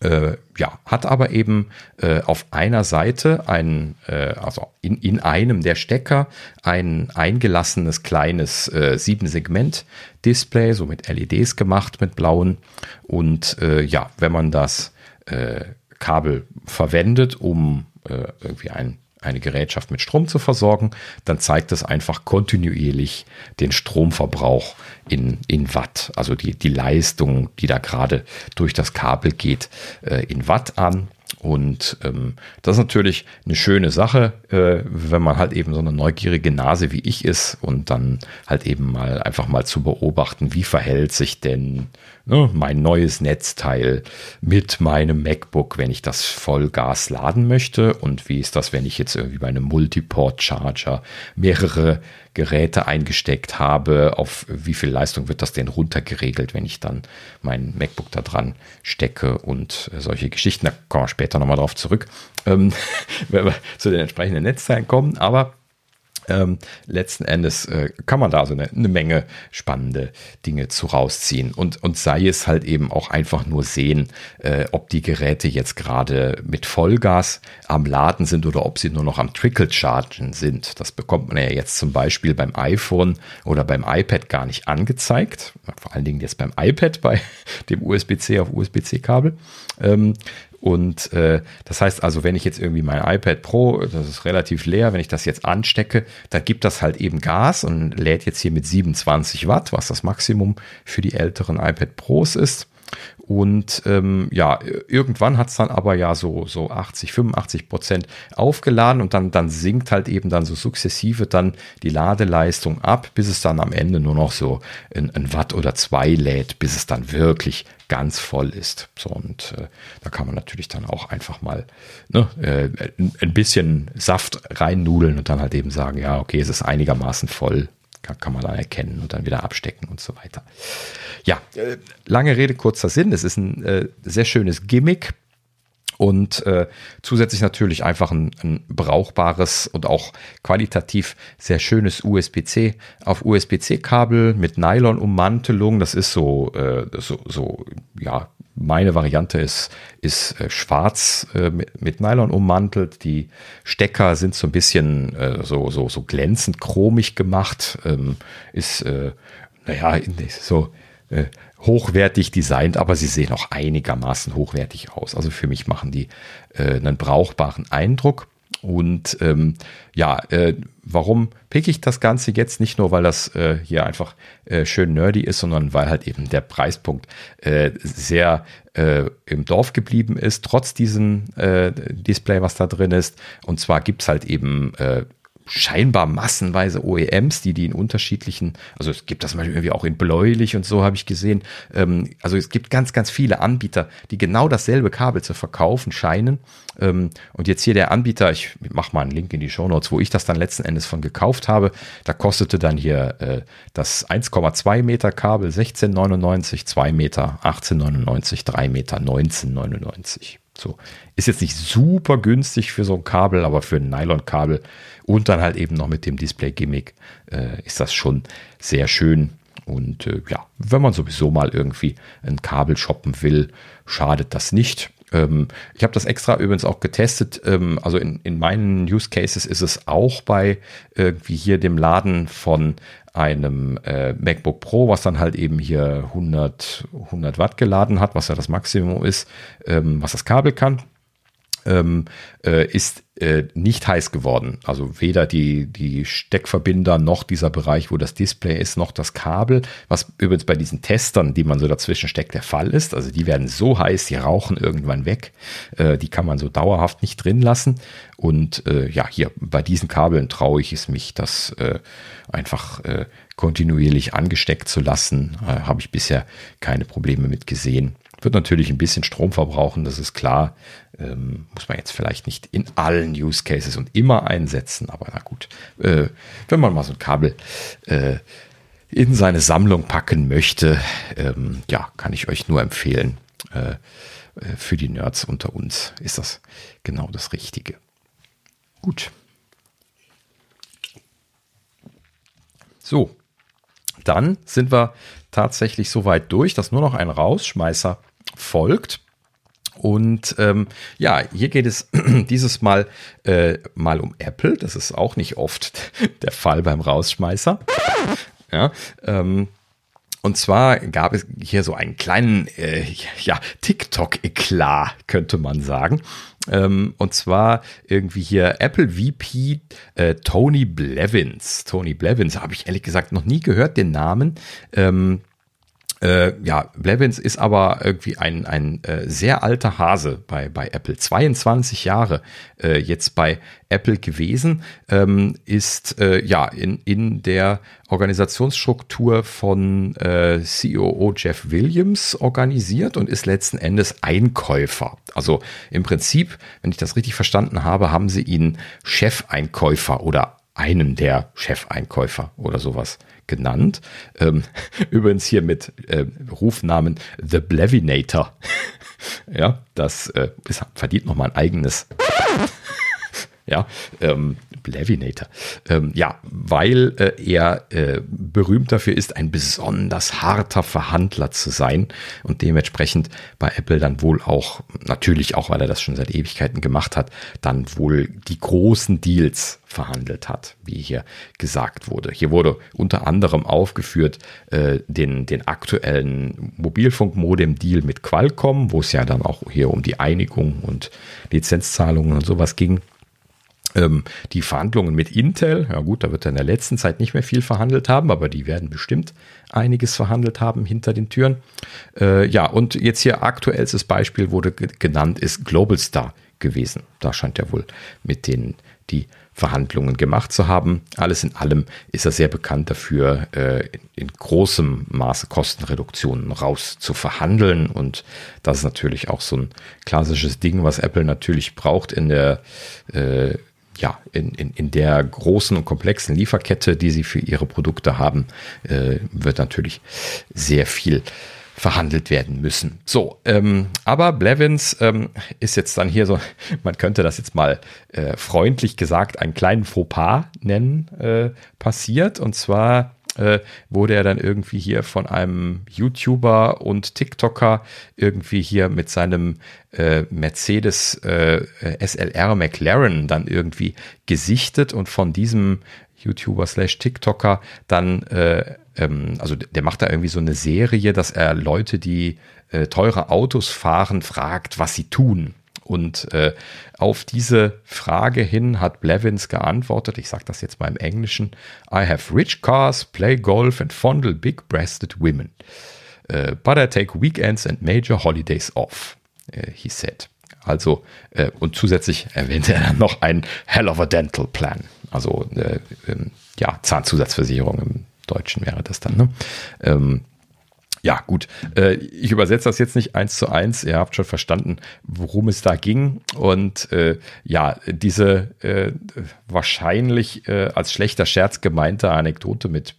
äh, ja, hat aber eben äh, auf einer Seite ein, äh, also in, in einem der Stecker ein eingelassenes kleines äh, Sieben-Segment-Display, so mit LEDs gemacht, mit blauen. Und äh, ja, wenn man das äh, Kabel verwendet, um äh, irgendwie ein eine Gerätschaft mit Strom zu versorgen, dann zeigt es einfach kontinuierlich den Stromverbrauch in, in Watt, also die, die Leistung, die da gerade durch das Kabel geht, äh, in Watt an. Und ähm, das ist natürlich eine schöne Sache, äh, wenn man halt eben so eine neugierige Nase wie ich ist und dann halt eben mal einfach mal zu beobachten, wie verhält sich denn ne, mein neues Netzteil mit meinem MacBook, wenn ich das Vollgas laden möchte und wie ist das, wenn ich jetzt irgendwie bei einem Multiport-Charger mehrere Geräte eingesteckt habe, auf wie viel Leistung wird das denn runtergeregelt, wenn ich dann mein MacBook da dran stecke und solche Geschichten. Da kommen wir später nochmal drauf zurück, ähm, [laughs] wenn wir zu den entsprechenden Netzteilen kommen. Aber ähm, letzten Endes äh, kann man da so eine, eine, Menge spannende Dinge zu rausziehen und, und sei es halt eben auch einfach nur sehen, äh, ob die Geräte jetzt gerade mit Vollgas am Laden sind oder ob sie nur noch am Trickle-Chargen sind. Das bekommt man ja jetzt zum Beispiel beim iPhone oder beim iPad gar nicht angezeigt. Vor allen Dingen jetzt beim iPad bei [laughs] dem USB-C auf USB-C-Kabel. Ähm, und äh, das heißt also, wenn ich jetzt irgendwie mein iPad Pro, das ist relativ leer, wenn ich das jetzt anstecke, dann gibt das halt eben Gas und lädt jetzt hier mit 27 Watt, was das Maximum für die älteren iPad Pros ist. Und ähm, ja, irgendwann hat es dann aber ja so, so 80, 85 Prozent aufgeladen und dann, dann sinkt halt eben dann so sukzessive dann die Ladeleistung ab, bis es dann am Ende nur noch so ein, ein Watt oder zwei lädt, bis es dann wirklich ganz voll ist. So, und äh, da kann man natürlich dann auch einfach mal ne, äh, ein bisschen Saft reinnudeln und dann halt eben sagen, ja, okay, es ist einigermaßen voll, kann, kann man dann erkennen und dann wieder abstecken und so weiter. Ja, äh, lange Rede, kurzer Sinn. Es ist ein äh, sehr schönes Gimmick und äh, zusätzlich natürlich einfach ein, ein, brauchbares und auch qualitativ sehr schönes USB-C auf USB-C-Kabel mit Nylon-Ummantelung. Das ist so, äh, so, so, ja, meine Variante ist, ist äh, schwarz äh, mit, mit Nylon ummantelt. Die Stecker sind so ein bisschen äh, so, so, so glänzend chromig gemacht. Ähm, ist, äh, naja, [laughs] so äh, hochwertig designt, aber sie sehen auch einigermaßen hochwertig aus. Also für mich machen die äh, einen brauchbaren Eindruck. Und ähm, ja, äh, warum picke ich das Ganze jetzt? Nicht nur, weil das äh, hier einfach äh, schön nerdy ist, sondern weil halt eben der Preispunkt äh, sehr äh, im Dorf geblieben ist, trotz diesem äh, Display, was da drin ist. Und zwar gibt's halt eben äh, scheinbar massenweise OEMs, die die in unterschiedlichen, also es gibt das mal irgendwie auch in bläulich und so habe ich gesehen. Ähm, also es gibt ganz, ganz viele Anbieter, die genau dasselbe Kabel zu verkaufen scheinen. Ähm, und jetzt hier der Anbieter, ich mache mal einen Link in die Show Notes, wo ich das dann letzten Endes von gekauft habe. Da kostete dann hier äh, das 1,2 Meter Kabel 16,99, 2 Meter 18,99, 3 Meter 19,99. So. Ist jetzt nicht super günstig für so ein Kabel, aber für ein Nylon-Kabel und dann halt eben noch mit dem Display-Gimmick äh, ist das schon sehr schön. Und äh, ja, wenn man sowieso mal irgendwie ein Kabel shoppen will, schadet das nicht. Ähm, ich habe das extra übrigens auch getestet. Ähm, also in, in meinen Use Cases ist es auch bei irgendwie hier dem Laden von einem äh, MacBook Pro, was dann halt eben hier 100, 100 Watt geladen hat, was ja das Maximum ist, ähm, was das Kabel kann ähm, äh, ist äh, nicht heiß geworden. Also weder die, die Steckverbinder noch dieser Bereich, wo das Display ist, noch das Kabel, was übrigens bei diesen Testern, die man so dazwischen steckt, der Fall ist. Also die werden so heiß, die rauchen irgendwann weg. Äh, die kann man so dauerhaft nicht drin lassen. Und äh, ja, hier bei diesen Kabeln traue ich es mich, das äh, einfach äh, kontinuierlich angesteckt zu lassen. Äh, Habe ich bisher keine Probleme mit gesehen. Wird natürlich ein bisschen Strom verbrauchen, das ist klar. Ähm, muss man jetzt vielleicht nicht in allen Use Cases und immer einsetzen, aber na gut. Äh, wenn man mal so ein Kabel äh, in seine Sammlung packen möchte, ähm, ja, kann ich euch nur empfehlen. Äh, äh für die Nerds unter uns ist das genau das Richtige. Gut. So, dann sind wir tatsächlich so weit durch, dass nur noch ein Rausschmeißer folgt. Und ähm, ja, hier geht es [clears throat] dieses Mal äh, mal um Apple. Das ist auch nicht oft [laughs] der Fall beim Rausschmeißer. [laughs] Ja, ähm, und zwar gab es hier so einen kleinen äh, ja, TikTok-Eklat, könnte man sagen. Ähm, und zwar irgendwie hier Apple VP äh, Tony Blevins. Tony Blevins habe ich ehrlich gesagt noch nie gehört, den Namen. Ähm, äh, ja, Blevins ist aber irgendwie ein, ein äh, sehr alter Hase bei, bei Apple. 22 Jahre äh, jetzt bei Apple gewesen, ähm, ist äh, ja in, in der Organisationsstruktur von äh, COO Jeff Williams organisiert und ist letzten Endes Einkäufer. Also im Prinzip, wenn ich das richtig verstanden habe, haben sie ihn Chefeinkäufer oder einen der Chefeinkäufer oder sowas genannt. Ähm, [laughs] übrigens hier mit äh, Rufnamen The Blevinator. [laughs] ja, das äh, ist, verdient nochmal ein eigenes. [laughs] ja, ähm, Blevinator. Ähm, ja, weil äh, er äh, berühmt dafür ist, ein besonders harter Verhandler zu sein und dementsprechend bei Apple dann wohl auch, natürlich auch, weil er das schon seit Ewigkeiten gemacht hat, dann wohl die großen Deals verhandelt hat, wie hier gesagt wurde. Hier wurde unter anderem aufgeführt äh, den, den aktuellen Mobilfunkmodem-Deal mit Qualcomm, wo es ja dann auch hier um die Einigung und Lizenzzahlungen und sowas ging. Ähm, die Verhandlungen mit Intel, ja gut, da wird er in der letzten Zeit nicht mehr viel verhandelt haben, aber die werden bestimmt einiges verhandelt haben hinter den Türen. Äh, ja, und jetzt hier aktuellstes Beispiel wurde genannt, ist Global Star gewesen. Da scheint er wohl mit denen die Verhandlungen gemacht zu haben. Alles in allem ist er sehr bekannt dafür, äh, in, in großem Maße Kostenreduktionen raus zu verhandeln. Und das ist natürlich auch so ein klassisches Ding, was Apple natürlich braucht in der äh, ja, in, in, in der großen und komplexen Lieferkette, die sie für ihre Produkte haben, äh, wird natürlich sehr viel verhandelt werden müssen. So, ähm, aber Blevins ähm, ist jetzt dann hier so, [laughs] man könnte das jetzt mal äh, freundlich gesagt einen kleinen Fauxpas nennen, äh, passiert. Und zwar äh, wurde er dann irgendwie hier von einem YouTuber und TikToker irgendwie hier mit seinem äh, Mercedes äh, SLR McLaren dann irgendwie gesichtet und von diesem YouTuber slash TikToker dann, äh, ähm, also der macht da irgendwie so eine Serie, dass er Leute, die äh, teure Autos fahren, fragt, was sie tun. Und äh, auf diese Frage hin hat Blevins geantwortet, ich sage das jetzt mal im Englischen, I have rich cars, play golf and fondle big-breasted women. Uh, but I take weekends and major holidays off, uh, he said. Also, äh, und zusätzlich erwähnte er dann noch ein Hell of a Dental Plan. Also, äh, ähm, ja, Zahnzusatzversicherung im Deutschen wäre das dann. Ne? Ähm, ja, gut. Äh, ich übersetze das jetzt nicht eins zu eins. Ihr habt schon verstanden, worum es da ging. Und äh, ja, diese äh, wahrscheinlich äh, als schlechter Scherz gemeinte Anekdote mit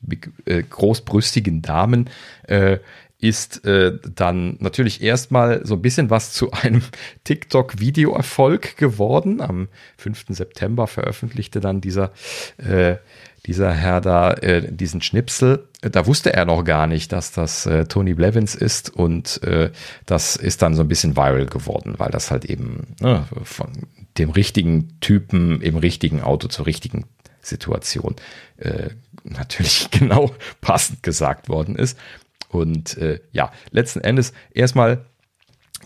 äh, großbrüstigen Damen äh, ist dann natürlich erstmal so ein bisschen was zu einem [laughs] TikTok-Videoerfolg geworden. Am 5. September veröffentlichte dann dieser dieser Herr da äh, diesen Schnipsel. Da wusste er noch gar nicht, dass das äh, Tony Blevins ist und äh, das ist dann so ein bisschen viral geworden, weil das halt eben ne, von dem richtigen Typen im richtigen Auto zur richtigen Situation äh, natürlich [laughs] genau passend gesagt worden ist. Und äh, ja, letzten Endes erstmal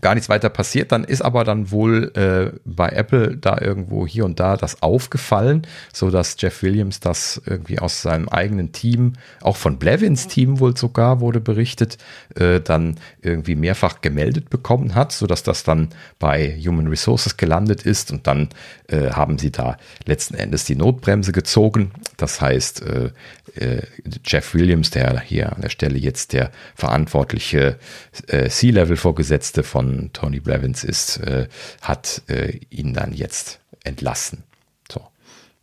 gar nichts weiter passiert. Dann ist aber dann wohl äh, bei Apple da irgendwo hier und da das aufgefallen, so dass Jeff Williams das irgendwie aus seinem eigenen Team, auch von Blevins Team wohl sogar wurde berichtet, äh, dann irgendwie mehrfach gemeldet bekommen hat, so dass das dann bei Human Resources gelandet ist und dann äh, haben sie da letzten Endes die Notbremse gezogen. Das heißt, äh, äh, Jeff Williams, der hier an der Stelle jetzt der verantwortliche äh, C-Level-Vorgesetzte von Tony Blevins ist, äh, hat äh, ihn dann jetzt entlassen. So,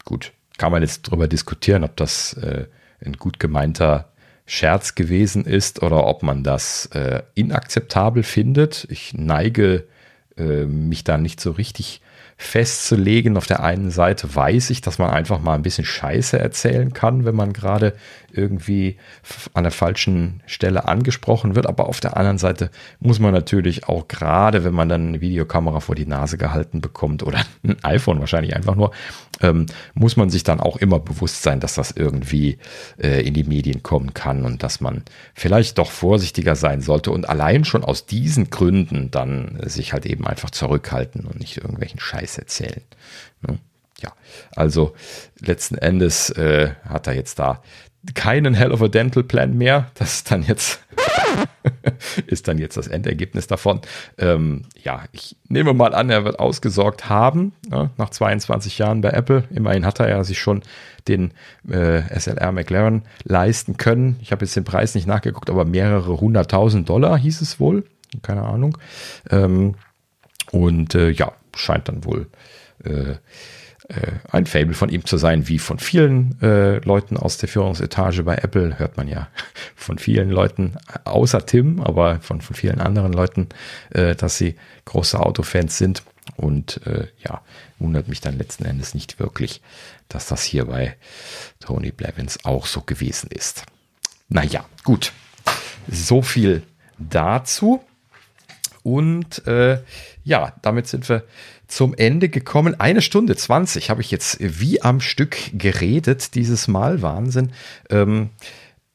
gut. Kann man jetzt darüber diskutieren, ob das äh, ein gut gemeinter Scherz gewesen ist oder ob man das äh, inakzeptabel findet. Ich neige äh, mich da nicht so richtig festzulegen. Auf der einen Seite weiß ich, dass man einfach mal ein bisschen Scheiße erzählen kann, wenn man gerade irgendwie an der falschen Stelle angesprochen wird. Aber auf der anderen Seite muss man natürlich auch gerade, wenn man dann eine Videokamera vor die Nase gehalten bekommt oder [laughs] ein iPhone wahrscheinlich einfach nur, ähm, muss man sich dann auch immer bewusst sein, dass das irgendwie äh, in die Medien kommen kann und dass man vielleicht doch vorsichtiger sein sollte und allein schon aus diesen Gründen dann sich halt eben einfach zurückhalten und nicht irgendwelchen Scheiß erzählen. Ne? Ja, also letzten Endes äh, hat er jetzt da keinen Hell of a Dental Plan mehr. Das ist dann jetzt, [laughs] ist dann jetzt das Endergebnis davon. Ähm, ja, ich nehme mal an, er wird ausgesorgt haben, ja, nach 22 Jahren bei Apple. Immerhin hat er ja sich schon den äh, SLR McLaren leisten können. Ich habe jetzt den Preis nicht nachgeguckt, aber mehrere hunderttausend Dollar hieß es wohl. Keine Ahnung. Ähm, und äh, ja, scheint dann wohl äh, äh, ein Fable von ihm zu sein, wie von vielen äh, Leuten aus der Führungsetage bei Apple, hört man ja [laughs] von vielen Leuten, außer Tim, aber von, von vielen anderen Leuten, äh, dass sie große Autofans sind. Und äh, ja, wundert mich dann letzten Endes nicht wirklich, dass das hier bei Tony Blevins auch so gewesen ist. Naja, gut. So viel dazu. Und äh, ja, damit sind wir zum Ende gekommen. Eine Stunde 20 habe ich jetzt wie am Stück geredet, dieses Mal. Wahnsinn. Ähm,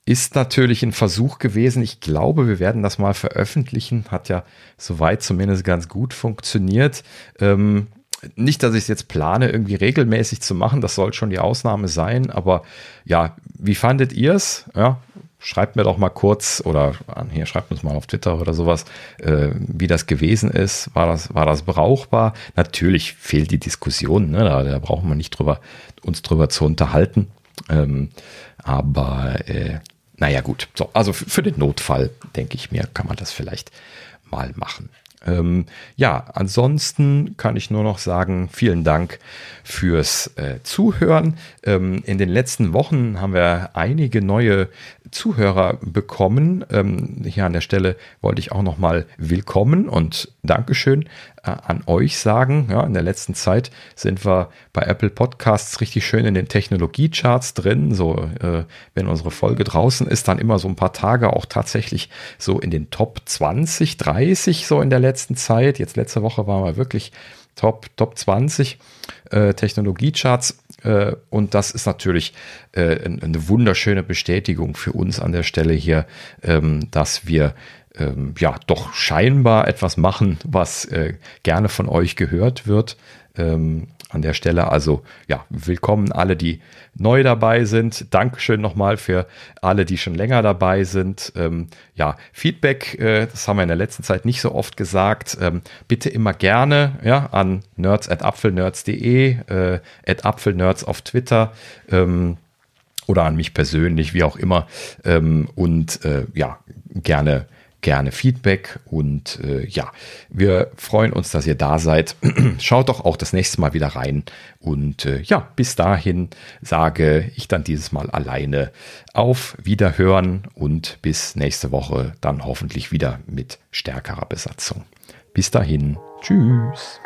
ist natürlich ein Versuch gewesen. Ich glaube, wir werden das mal veröffentlichen. Hat ja soweit zumindest ganz gut funktioniert. Ähm, nicht, dass ich es jetzt plane, irgendwie regelmäßig zu machen. Das soll schon die Ausnahme sein. Aber ja, wie fandet ihr es? Ja, schreibt mir doch mal kurz oder hier schreibt uns mal auf Twitter oder sowas, äh, wie das gewesen ist. War das, war das brauchbar? Natürlich fehlt die Diskussion, ne? da, da brauchen wir nicht drüber, uns drüber zu unterhalten. Ähm, aber äh, naja, gut. So, also für den Notfall, denke ich mir, kann man das vielleicht mal machen. Ähm, ja, ansonsten kann ich nur noch sagen, vielen Dank fürs äh, Zuhören. Ähm, in den letzten Wochen haben wir einige neue Zuhörer bekommen. Ähm, hier an der Stelle wollte ich auch nochmal willkommen und Dankeschön äh, an euch sagen. Ja, in der letzten Zeit sind wir bei Apple Podcasts richtig schön in den Technologiecharts drin. So, äh, wenn unsere Folge draußen ist, dann immer so ein paar Tage auch tatsächlich so in den Top 20, 30 so in der letzten Zeit. Jetzt letzte Woche waren wir wirklich Top, Top 20 äh, Technologiecharts. Äh, und das ist natürlich äh, eine wunderschöne Bestätigung für uns an der Stelle hier, ähm, dass wir ähm, ja doch scheinbar etwas machen, was äh, gerne von euch gehört wird. Ähm, an der Stelle also ja, willkommen alle, die neu dabei sind. Dankeschön nochmal für alle, die schon länger dabei sind. Ähm, ja, Feedback, äh, das haben wir in der letzten Zeit nicht so oft gesagt. Ähm, bitte immer gerne ja, an nerds at apfelnerds.de, äh, at apfelnerds auf Twitter. Ähm, oder an mich persönlich, wie auch immer. Ähm, und äh, ja, gerne gerne Feedback und äh, ja, wir freuen uns, dass ihr da seid. [clears throat] Schaut doch auch das nächste Mal wieder rein und äh, ja, bis dahin sage ich dann dieses Mal alleine auf Wiederhören und bis nächste Woche dann hoffentlich wieder mit stärkerer Besatzung. Bis dahin, tschüss.